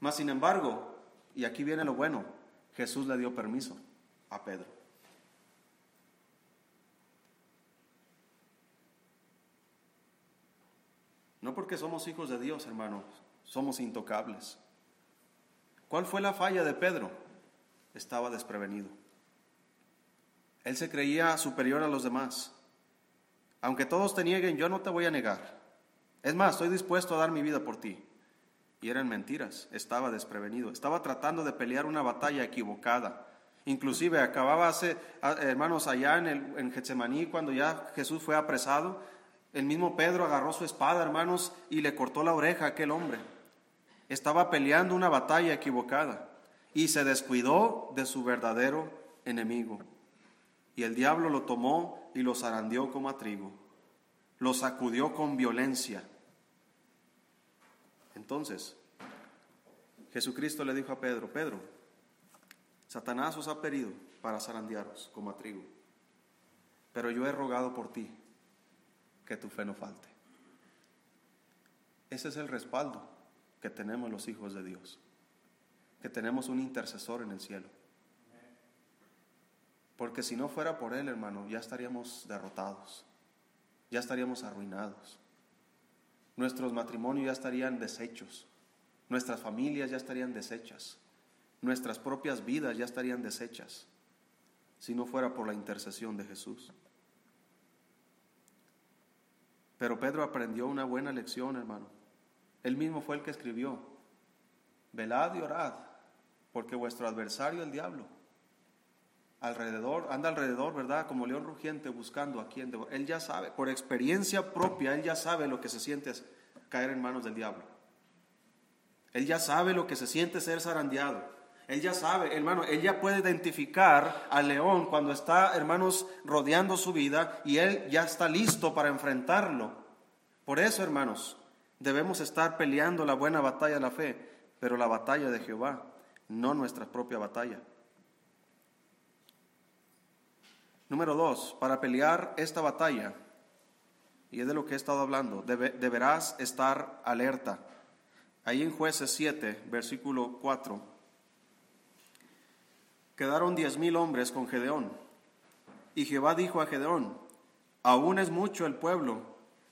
S1: Mas, sin embargo, y aquí viene lo bueno, Jesús le dio permiso a Pedro. No porque somos hijos de Dios, hermanos, somos intocables. ¿Cuál fue la falla de Pedro? Estaba desprevenido. Él se creía superior a los demás. Aunque todos te nieguen, yo no te voy a negar. Es más, estoy dispuesto a dar mi vida por ti. Y eran mentiras, estaba desprevenido. Estaba tratando de pelear una batalla equivocada. Inclusive acababa hace, hermanos, allá en, el, en Getsemaní, cuando ya Jesús fue apresado, el mismo Pedro agarró su espada, hermanos, y le cortó la oreja a aquel hombre. Estaba peleando una batalla equivocada y se descuidó de su verdadero enemigo. Y el diablo lo tomó y lo zarandeó como a trigo. Lo sacudió con violencia. Entonces, Jesucristo le dijo a Pedro, Pedro, Satanás os ha pedido para zarandearos como a trigo, pero yo he rogado por ti que tu fe no falte. Ese es el respaldo que tenemos los hijos de Dios, que tenemos un intercesor en el cielo. Porque si no fuera por Él, hermano, ya estaríamos derrotados, ya estaríamos arruinados. Nuestros matrimonios ya estarían deshechos, nuestras familias ya estarían deshechas, nuestras propias vidas ya estarían deshechas, si no fuera por la intercesión de Jesús. Pero Pedro aprendió una buena lección, hermano. Él mismo fue el que escribió, velad y orad, porque vuestro adversario, el diablo, alrededor, anda alrededor, ¿verdad? Como león rugiente buscando a quien Él ya sabe, por experiencia propia, él ya sabe lo que se siente caer en manos del diablo. Él ya sabe lo que se siente ser zarandeado. Él ya sabe, hermano, él ya puede identificar al león cuando está, hermanos, rodeando su vida y él ya está listo para enfrentarlo. Por eso, hermanos, debemos estar peleando la buena batalla de la fe, pero la batalla de Jehová, no nuestra propia batalla. Número dos, para pelear esta batalla, y es de lo que he estado hablando, deberás estar alerta. Ahí en jueces 7, versículo 4 quedaron diez mil hombres con Gedeón. Y Jehová dijo a Gedeón, aún es mucho el pueblo,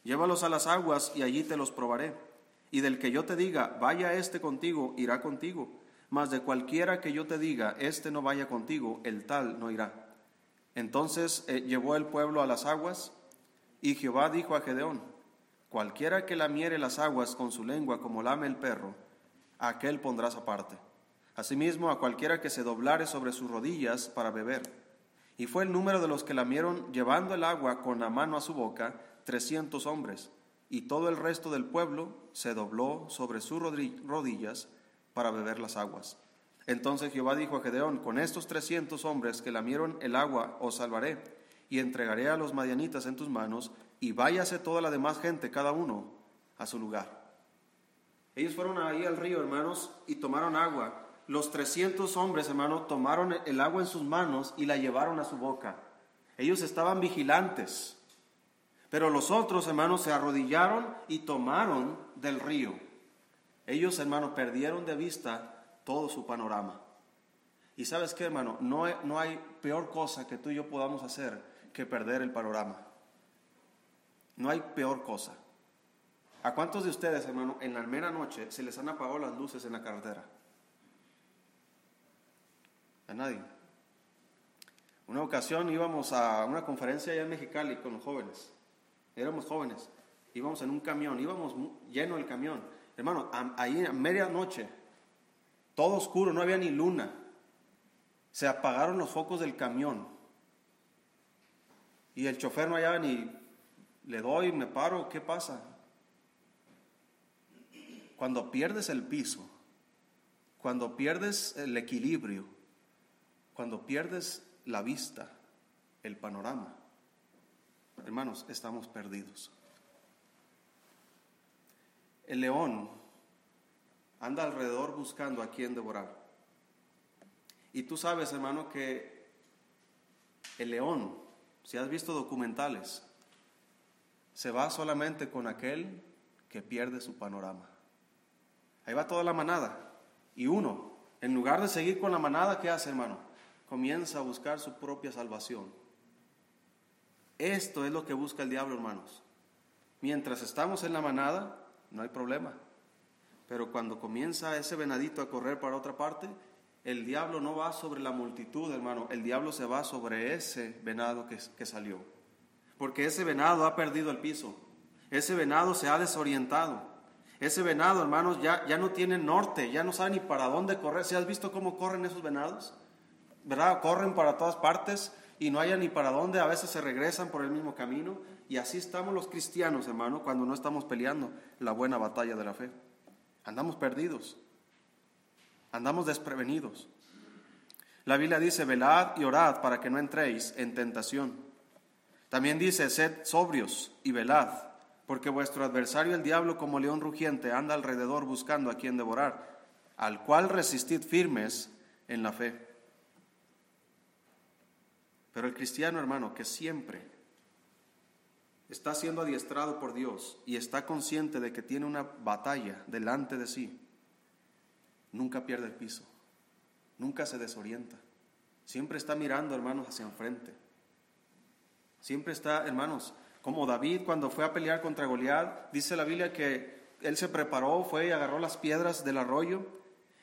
S1: llévalos a las aguas y allí te los probaré. Y del que yo te diga, vaya este contigo, irá contigo. mas de cualquiera que yo te diga, este no vaya contigo, el tal no irá. Entonces eh, llevó el pueblo a las aguas, y Jehová dijo a Gedeón, cualquiera que lamiere las aguas con su lengua como lame el perro, aquel pondrás aparte. Asimismo, a cualquiera que se doblare sobre sus rodillas para beber. Y fue el número de los que lamieron llevando el agua con la mano a su boca, trescientos hombres. Y todo el resto del pueblo se dobló sobre sus rodillas para beber las aguas. Entonces Jehová dijo a Gedeón, con estos trescientos hombres que lamieron el agua os salvaré, y entregaré a los madianitas en tus manos, y váyase toda la demás gente, cada uno, a su lugar. Ellos fueron ahí al río, hermanos, y tomaron agua. Los trescientos hombres, hermanos, tomaron el agua en sus manos y la llevaron a su boca. Ellos estaban vigilantes. Pero los otros, hermanos, se arrodillaron y tomaron del río. Ellos, hermanos, perdieron de vista todo su panorama. Y sabes qué, hermano, no no hay peor cosa que tú y yo podamos hacer que perder el panorama. No hay peor cosa. ¿A cuántos de ustedes, hermano, en la mera noche se les han apagado las luces en la carretera? A nadie. Una ocasión íbamos a una conferencia allá en Mexicali con los jóvenes. Éramos jóvenes. Íbamos en un camión, íbamos lleno el camión. Hermano, ahí a medianoche, todo oscuro, no había ni luna. Se apagaron los focos del camión. Y el chofer no hallaba ni, le doy, me paro, ¿qué pasa? Cuando pierdes el piso, cuando pierdes el equilibrio, cuando pierdes la vista, el panorama, hermanos, estamos perdidos. El león anda alrededor buscando a quien devorar. Y tú sabes, hermano, que el león, si has visto documentales, se va solamente con aquel que pierde su panorama. Ahí va toda la manada. Y uno, en lugar de seguir con la manada, ¿qué hace, hermano? Comienza a buscar su propia salvación. Esto es lo que busca el diablo, hermanos. Mientras estamos en la manada, no hay problema. Pero cuando comienza ese venadito a correr para otra parte, el diablo no va sobre la multitud, hermano. El diablo se va sobre ese venado que, que salió. Porque ese venado ha perdido el piso. Ese venado se ha desorientado. Ese venado, hermanos, ya, ya no tiene norte, ya no sabe ni para dónde correr. ¿Si has visto cómo corren esos venados? ¿Verdad? Corren para todas partes y no hayan ni para dónde. A veces se regresan por el mismo camino. Y así estamos los cristianos, hermano, cuando no estamos peleando la buena batalla de la fe. Andamos perdidos. Andamos desprevenidos. La Biblia dice, velad y orad para que no entréis en tentación. También dice, sed sobrios y velad porque vuestro adversario el diablo como león rugiente anda alrededor buscando a quien devorar, al cual resistid firmes en la fe. Pero el cristiano hermano que siempre está siendo adiestrado por Dios y está consciente de que tiene una batalla delante de sí, nunca pierde el piso, nunca se desorienta, siempre está mirando hermanos hacia enfrente, siempre está hermanos como David cuando fue a pelear contra Goliat, dice la Biblia que él se preparó, fue y agarró las piedras del arroyo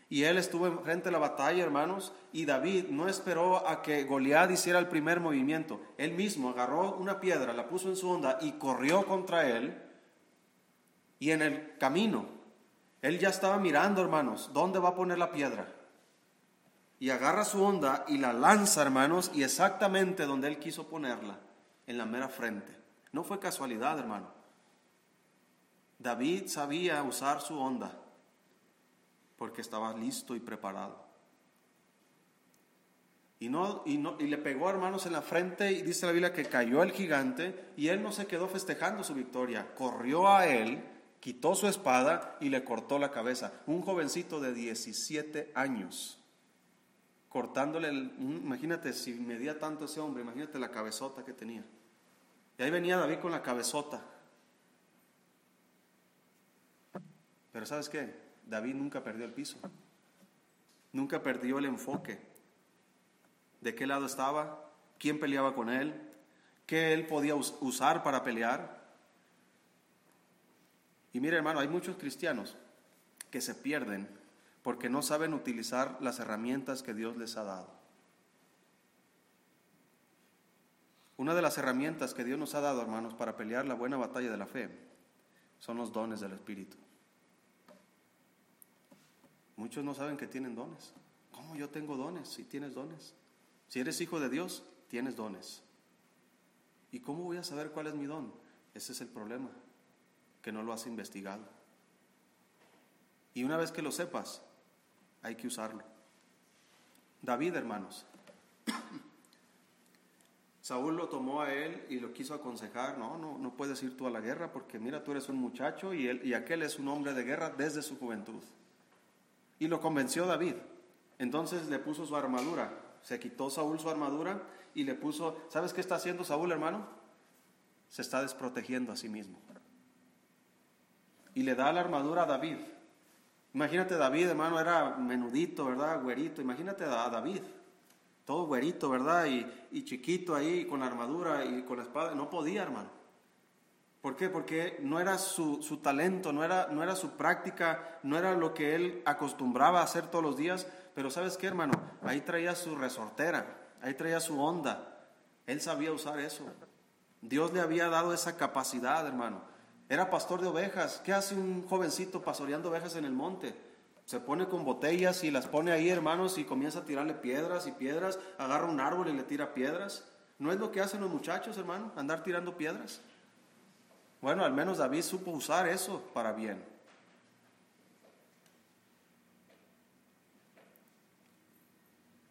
S1: y él estuvo frente a la batalla, hermanos, y David no esperó a que Goliat hiciera el primer movimiento. Él mismo agarró una piedra, la puso en su onda y corrió contra él. Y en el camino, él ya estaba mirando, hermanos, dónde va a poner la piedra. Y agarra su onda y la lanza, hermanos, y exactamente donde él quiso ponerla, en la mera frente. No fue casualidad, hermano. David sabía usar su onda porque estaba listo y preparado. Y, no, y, no, y le pegó, hermanos, en la frente y dice la Biblia que cayó el gigante y él no se quedó festejando su victoria. Corrió a él, quitó su espada y le cortó la cabeza. Un jovencito de 17 años, cortándole, el, imagínate si medía tanto ese hombre, imagínate la cabezota que tenía. Y ahí venía David con la cabezota. Pero ¿sabes qué? David nunca perdió el piso. Nunca perdió el enfoque. ¿De qué lado estaba? ¿Quién peleaba con él? ¿Qué él podía usar para pelear? Y mire hermano, hay muchos cristianos que se pierden porque no saben utilizar las herramientas que Dios les ha dado. Una de las herramientas que Dios nos ha dado, hermanos, para pelear la buena batalla de la fe son los dones del Espíritu. Muchos no saben que tienen dones. ¿Cómo yo tengo dones? Si tienes dones. Si eres hijo de Dios, tienes dones. ¿Y cómo voy a saber cuál es mi don? Ese es el problema, que no lo has investigado. Y una vez que lo sepas, hay que usarlo. David, hermanos, [coughs] Saúl lo tomó a él y lo quiso aconsejar, no, no, no puedes ir tú a la guerra porque mira, tú eres un muchacho y, él, y aquel es un hombre de guerra desde su juventud. Y lo convenció David. Entonces le puso su armadura. Se quitó Saúl su armadura y le puso, ¿sabes qué está haciendo Saúl, hermano? Se está desprotegiendo a sí mismo. Y le da la armadura a David. Imagínate David, hermano, era menudito, ¿verdad? Güerito. Imagínate a David, todo güerito, ¿verdad? Y, y chiquito ahí con la armadura y con la espada. No podía, hermano. ¿Por qué? Porque no era su, su, talento, no era, no era su práctica, no era lo que él acostumbraba a hacer todos los días. Pero ¿sabes qué, hermano? Ahí traía su resortera, ahí traía su onda. Él sabía usar eso. Dios le había dado esa capacidad, hermano. Era pastor de ovejas. ¿Qué hace un jovencito pastoreando ovejas en el monte? Se pone con botellas y las pone ahí, hermanos, y comienza a tirarle piedras y piedras. Agarra un árbol y le tira piedras. ¿No es lo que hacen los muchachos, hermano? Andar tirando piedras. Bueno, al menos David supo usar eso para bien.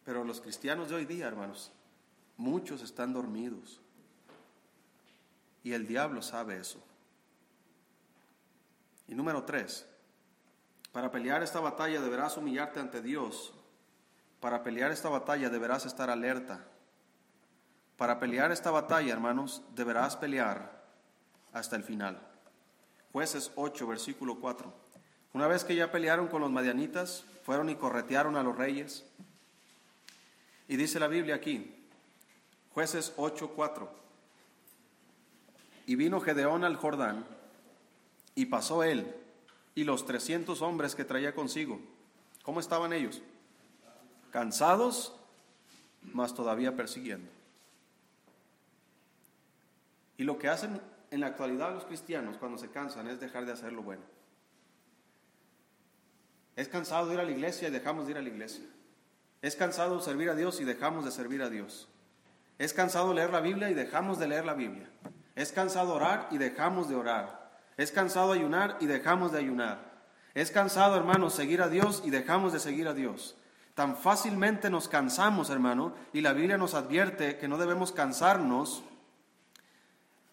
S1: Pero los cristianos de hoy día, hermanos, muchos están dormidos. Y el diablo sabe eso. Y número tres, para pelear esta batalla deberás humillarte ante Dios. Para pelear esta batalla deberás estar alerta. Para pelear esta batalla, hermanos, deberás pelear hasta el final. Jueces 8, versículo 4. Una vez que ya pelearon con los madianitas, fueron y corretearon a los reyes. Y dice la Biblia aquí, jueces 8, 4. Y vino Gedeón al Jordán, y pasó él, y los trescientos hombres que traía consigo. ¿Cómo estaban ellos? Cansados, mas todavía persiguiendo. Y lo que hacen en la actualidad los cristianos cuando se cansan es dejar de hacer lo bueno. Es cansado de ir a la iglesia y dejamos de ir a la iglesia. Es cansado servir a Dios y dejamos de servir a Dios. Es cansado leer la Biblia y dejamos de leer la Biblia. Es cansado orar y dejamos de orar. Es cansado ayunar y dejamos de ayunar. Es cansado, hermano, seguir a Dios y dejamos de seguir a Dios. Tan fácilmente nos cansamos, hermano, y la Biblia nos advierte que no debemos cansarnos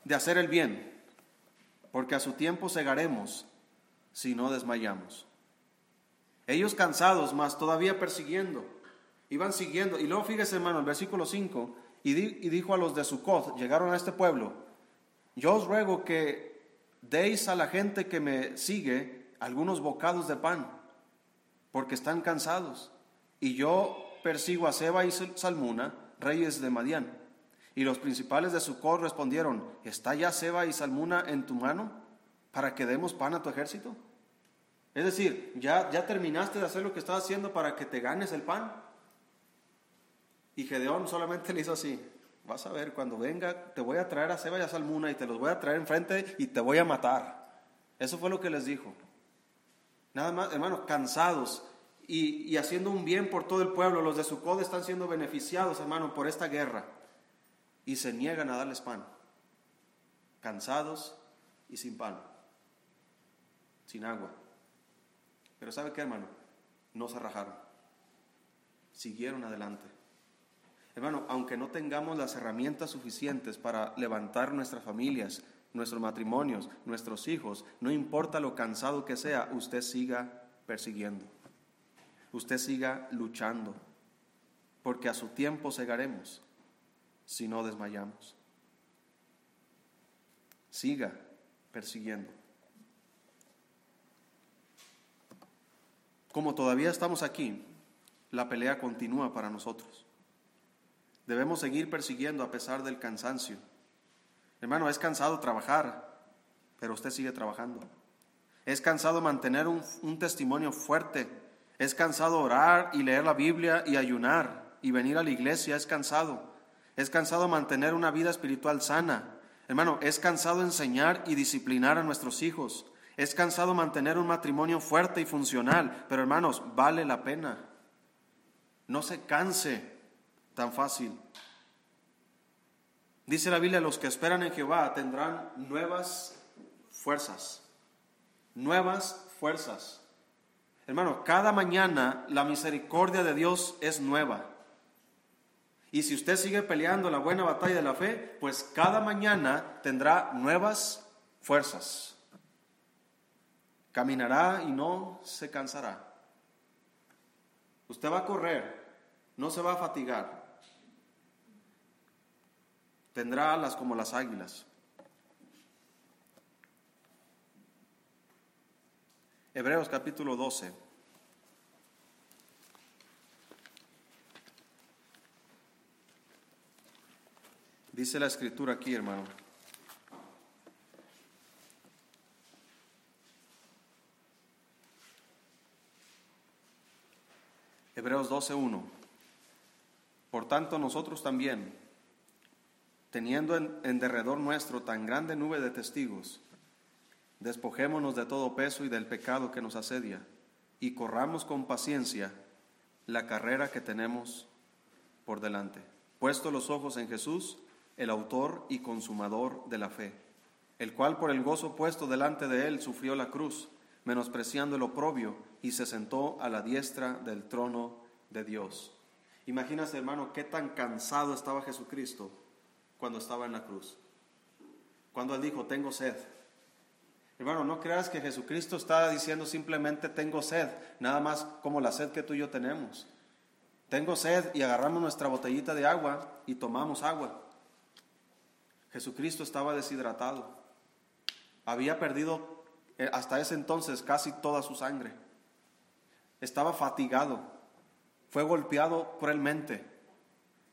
S1: de hacer el bien, porque a su tiempo segaremos si no desmayamos. Ellos cansados, mas todavía persiguiendo, iban siguiendo. Y luego fíjese, hermano, el versículo 5, y, y dijo a los de Sucot, llegaron a este pueblo, yo os ruego que deis a la gente que me sigue algunos bocados de pan, porque están cansados. Y yo persigo a Seba y Salmuna, reyes de Madián. Y los principales de Sucor respondieron, ¿está ya Seba y Salmuna en tu mano para que demos pan a tu ejército? Es decir, ¿ya, ya terminaste de hacer lo que estás haciendo para que te ganes el pan. Y Gedeón solamente le hizo así, vas a ver, cuando venga te voy a traer a Seba y a Salmuna y te los voy a traer enfrente y te voy a matar. Eso fue lo que les dijo. Nada más, hermanos, cansados y, y haciendo un bien por todo el pueblo. Los de Sucod están siendo beneficiados, hermano, por esta guerra y se niegan a darles pan, cansados y sin pan, sin agua. Pero ¿sabe qué, hermano? No se rajaron, siguieron adelante. Hermano, aunque no tengamos las herramientas suficientes para levantar nuestras familias, nuestros matrimonios, nuestros hijos, no importa lo cansado que sea, usted siga persiguiendo. Usted siga luchando, porque a su tiempo segaremos si no desmayamos. Siga persiguiendo. Como todavía estamos aquí, la pelea continúa para nosotros. Debemos seguir persiguiendo a pesar del cansancio. Hermano, es cansado trabajar, pero usted sigue trabajando. Es cansado mantener un, un testimonio fuerte Es cansado orar y leer la Biblia y ayunar y venir a la iglesia, es cansado. Es cansado mantener una vida espiritual sana. Hermano, es cansado enseñar y disciplinar a nuestros hijos. Es cansado mantener un matrimonio fuerte y funcional, pero hermanos, vale la pena. No se canse tan fácil. Dice la Biblia, los que esperan en Jehová tendrán nuevas fuerzas. Nuevas fuerzas. Hermano, cada mañana la misericordia de Dios es nueva. Y si usted sigue peleando la buena batalla de la fe, pues cada mañana tendrá nuevas fuerzas. Caminará y no se cansará. Usted va a correr, no se va a fatigar. Tendrá alas como las águilas. Hebreos capítulo 12. Dice la escritura aquí, hermano. Hebreos 12.1. Por tanto, nosotros también, teniendo en, en, derredor nuestro tan grande nube de testigos, despojémonos de todo peso y del pecado que nos asedia, y corramos con paciencia la carrera que tenemos por delante, puesto los ojos en Jesús, el autor y consumador de la fe, el cual por el gozo puesto delante de él sufrió la cruz menospreciando el oprobio, y se sentó a la diestra del trono de Dios. Imagínate, hermano, qué tan cansado estaba Jesucristo cuando estaba en la cruz. Cuando él dijo, tengo sed. Hermano, no creas que Jesucristo estaba diciendo simplemente tengo sed, nada más como la sed que tú y yo tenemos. Tengo sed y agarramos nuestra botellita de agua y tomamos agua. Jesucristo estaba deshidratado. Había perdido eh, hasta ese entonces casi toda su sangre. Estaba fatigado, fue golpeado cruelmente,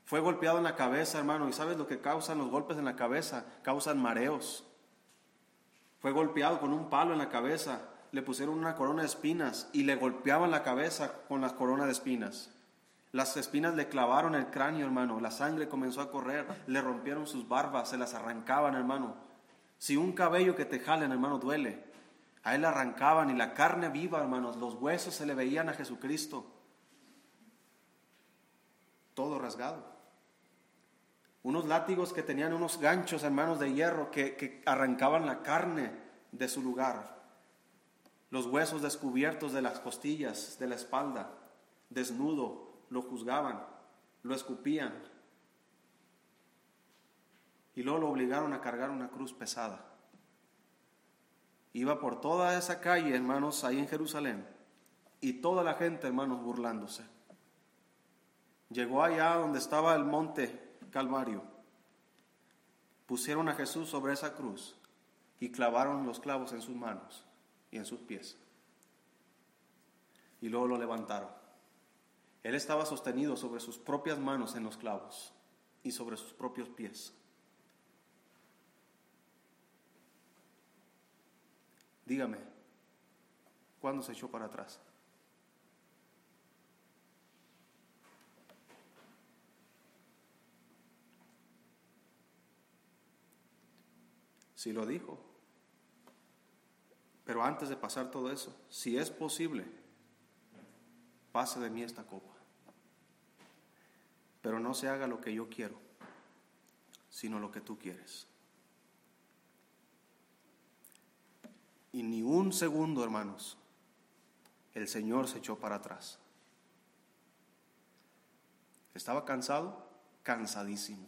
S1: fue golpeado en la cabeza, hermano, y sabes lo que causan los golpes en la cabeza, causan mareos. Fue golpeado con un palo en la cabeza, le pusieron una corona de espinas y le golpeaban la cabeza con la corona de espinas. Las espinas le clavaron el cráneo, hermano, la sangre comenzó a correr, le rompieron sus barbas, se las arrancaban, hermano. Si un cabello que te jalen, hermano, duele, a él arrancaban y la carne viva, hermanos, los huesos se le veían a Jesucristo. Todo rasgado. Unos látigos que tenían unos ganchos, hermanos, de hierro que, que arrancaban la carne de su lugar. Los huesos descubiertos de las costillas, de la espalda, desnudo, lo juzgaban, lo escupían. Y luego lo obligaron a cargar una cruz pesada. Iba por toda esa calle, hermanos, ahí en Jerusalén, y toda la gente, hermanos, burlándose. Llegó allá donde estaba el monte Calvario. Pusieron a Jesús sobre esa cruz y clavaron los clavos en sus manos y en sus pies. Y luego lo levantaron. Él estaba sostenido sobre sus propias manos en los clavos y sobre sus propios pies. Dígame, ¿cuándo se echó para atrás? Sí lo dijo. Pero antes de pasar todo eso, si es posible, pase de mí esta copa. Pero no se haga lo que yo quiero, sino lo que tú quieres. Y ni un segundo, hermanos, el Señor se echó para atrás. Estaba cansado, cansadísimo,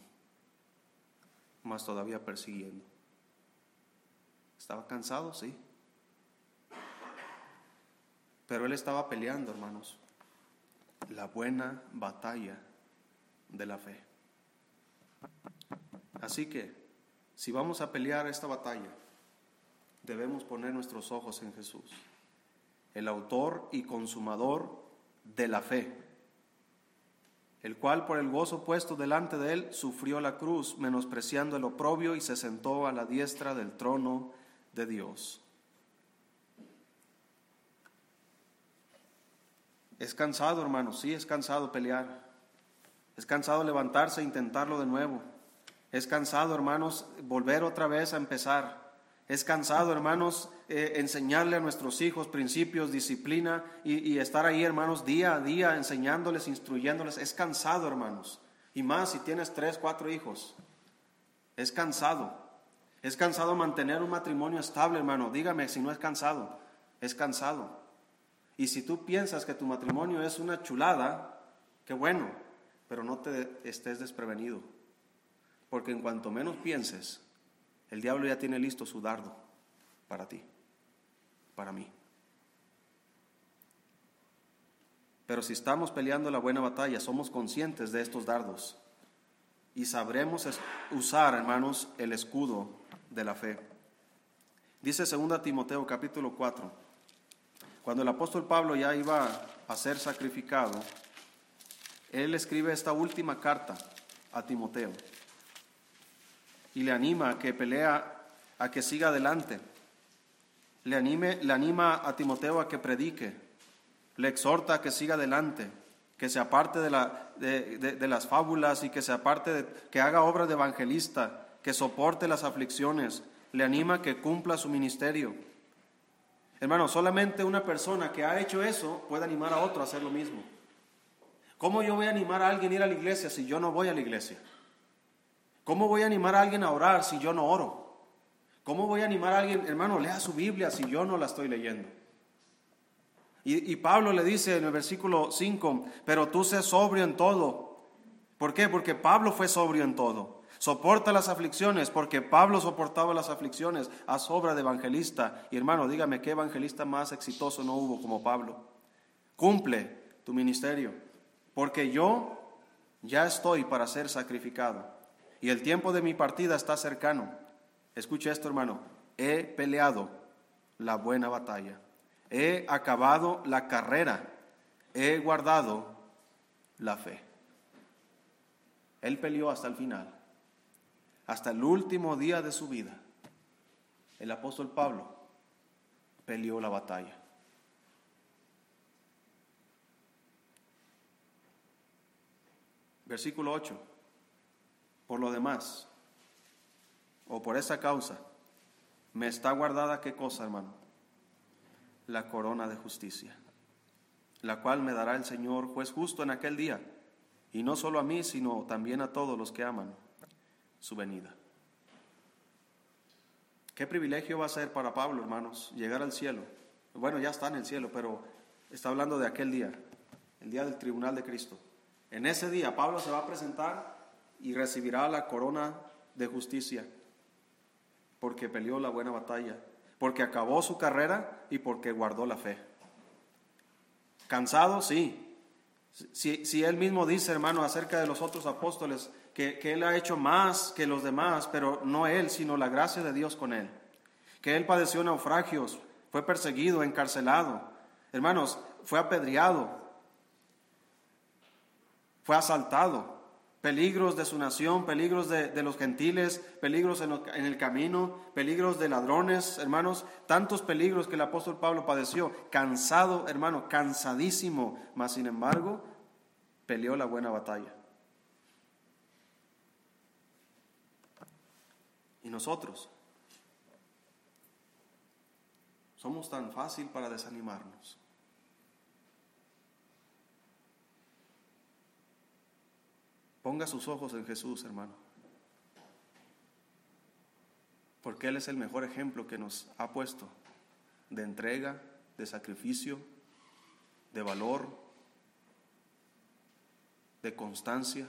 S1: más todavía persiguiendo. Estaba cansado, sí. Pero él estaba peleando, hermanos, la buena batalla de la fe. Así que, si vamos a pelear esta batalla, debemos poner nuestros ojos en Jesús, el autor y consumador de la fe, el cual por el gozo puesto delante de él sufrió la cruz, menospreciando el oprobio y se sentó a la diestra del trono de Dios. Es cansado, hermanos, sí, es cansado pelear. Es cansado levantarse e intentarlo de nuevo. Es cansado, hermanos, volver otra vez a empezar. Es cansado, hermanos, eh, enseñarle a nuestros hijos principios, disciplina y, y, estar ahí, hermanos, día a día enseñándoles, instruyéndoles. Es cansado, hermanos. Y más si tienes tres, cuatro hijos. Es cansado. Es cansado mantener un matrimonio estable, hermano. Dígame si no es cansado. Es cansado. Y si tú piensas que tu matrimonio es una chulada, qué bueno, pero no te estés desprevenido. Porque en cuanto menos pienses, el diablo ya tiene listo su dardo para ti, para mí. Pero si estamos peleando la buena batalla, somos conscientes de estos dardos y sabremos usar, hermanos, el escudo de la fe. Dice 2 Timoteo capítulo 4, cuando el apóstol Pablo ya iba a ser sacrificado, él escribe esta última carta a Timoteo y le anima a que pelea, a que siga adelante. Le, anime, le anima a Timoteo a que predique, le exhorta a que siga adelante, que se aparte de, de, las fábulas y que se aparte, de, que haga obra de evangelista, que soporte las aflicciones, le anima a que cumpla su ministerio. Hermano, solamente una persona que ha hecho eso puede animar a otro a hacer lo mismo. ¿Cómo yo voy a animar a alguien a ir a la iglesia si yo no voy a la iglesia? ¿Cómo voy a animar a alguien a orar si yo no oro? ¿Cómo voy a animar a alguien, hermano, lea su Biblia si yo no la estoy leyendo? Y, Pablo le dice en el versículo 5, pero tú sé sobrio en todo. ¿Por qué? Porque Pablo fue sobrio en todo. Soporta las aflicciones porque Pablo soportaba las aflicciones a sobra de evangelista. Y hermano, dígame, ¿qué evangelista más exitoso no hubo como Pablo? Cumple tu ministerio, porque yo ya estoy para ser sacrificado y el tiempo de mi partida está cercano. Escucha esto, hermano. He peleado la buena batalla. He acabado la carrera. He guardado la fe. Él peleó hasta el final, hasta el último día de su vida. El apóstol Pablo peleó la batalla. Versículo 8. Por lo demás, o por esa causa, me está guardada qué cosa, hermano? La corona de justicia, la cual me dará el Señor juez justo en aquel día, y no solo a mí, sino también a todos los que aman su venida. Qué privilegio va a ser para Pablo, hermanos, llegar al cielo. Bueno, ya está en el cielo, pero está hablando de aquel día, el día del tribunal de Cristo. En ese día Pablo se va a presentar y recibirá la corona de justicia, porque peleó la buena batalla, porque acabó su carrera y porque guardó la fe. ¿Cansado? Sí. Si, él mismo dice, hermano, acerca de los otros apóstoles, que, que él ha hecho más que los demás, pero no él, sino la gracia de Dios con él. Que él padeció naufragios, fue perseguido, encarcelado. Hermanos, fue apedreado, fue asaltado, peligros de su nación, peligros de, los gentiles, peligros en, en, el camino, peligros de ladrones, hermanos, tantos peligros que el apóstol Pablo padeció, cansado, hermano, cansadísimo, mas sin embargo, peleó la buena batalla. Y nosotros somos tan fácil para desanimarnos. Ponga sus ojos en Jesús, hermano. Porque Él es el mejor ejemplo que nos ha puesto de entrega, de sacrificio, de valor, de constancia,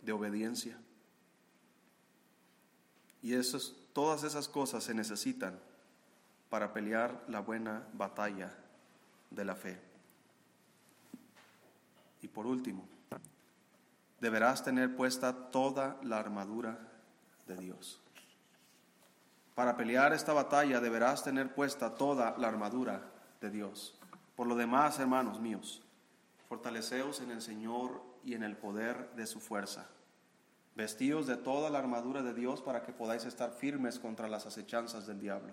S1: de obediencia. Y todas esas cosas se necesitan para pelear la buena batalla de la fe. Y por último, deberás tener puesta toda la armadura de Dios. Para pelear esta batalla deberás tener puesta toda la armadura de Dios. Por lo demás, hermanos míos, fortaleceos en el Señor y en el poder de su fuerza. Vestíos de toda la armadura de Dios para que podáis estar firmes contra las acechanzas del diablo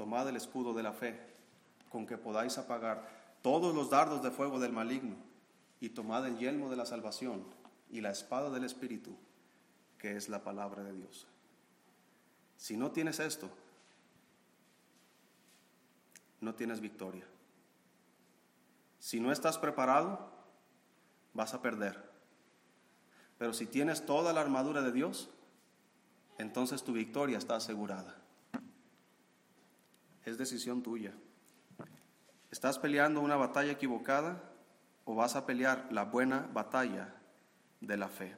S1: tomad el escudo de la fe, con que podáis apagar todos los dardos de fuego del maligno, y tomad el yelmo de la salvación y la espada del Espíritu, que es la palabra de Dios. Si no tienes esto, no tienes victoria. Si no estás preparado, vas a perder. Pero si tienes toda la armadura de Dios, entonces tu victoria está asegurada es decisión tuya. ¿Estás peleando una batalla equivocada o vas a pelear la buena batalla de la fe?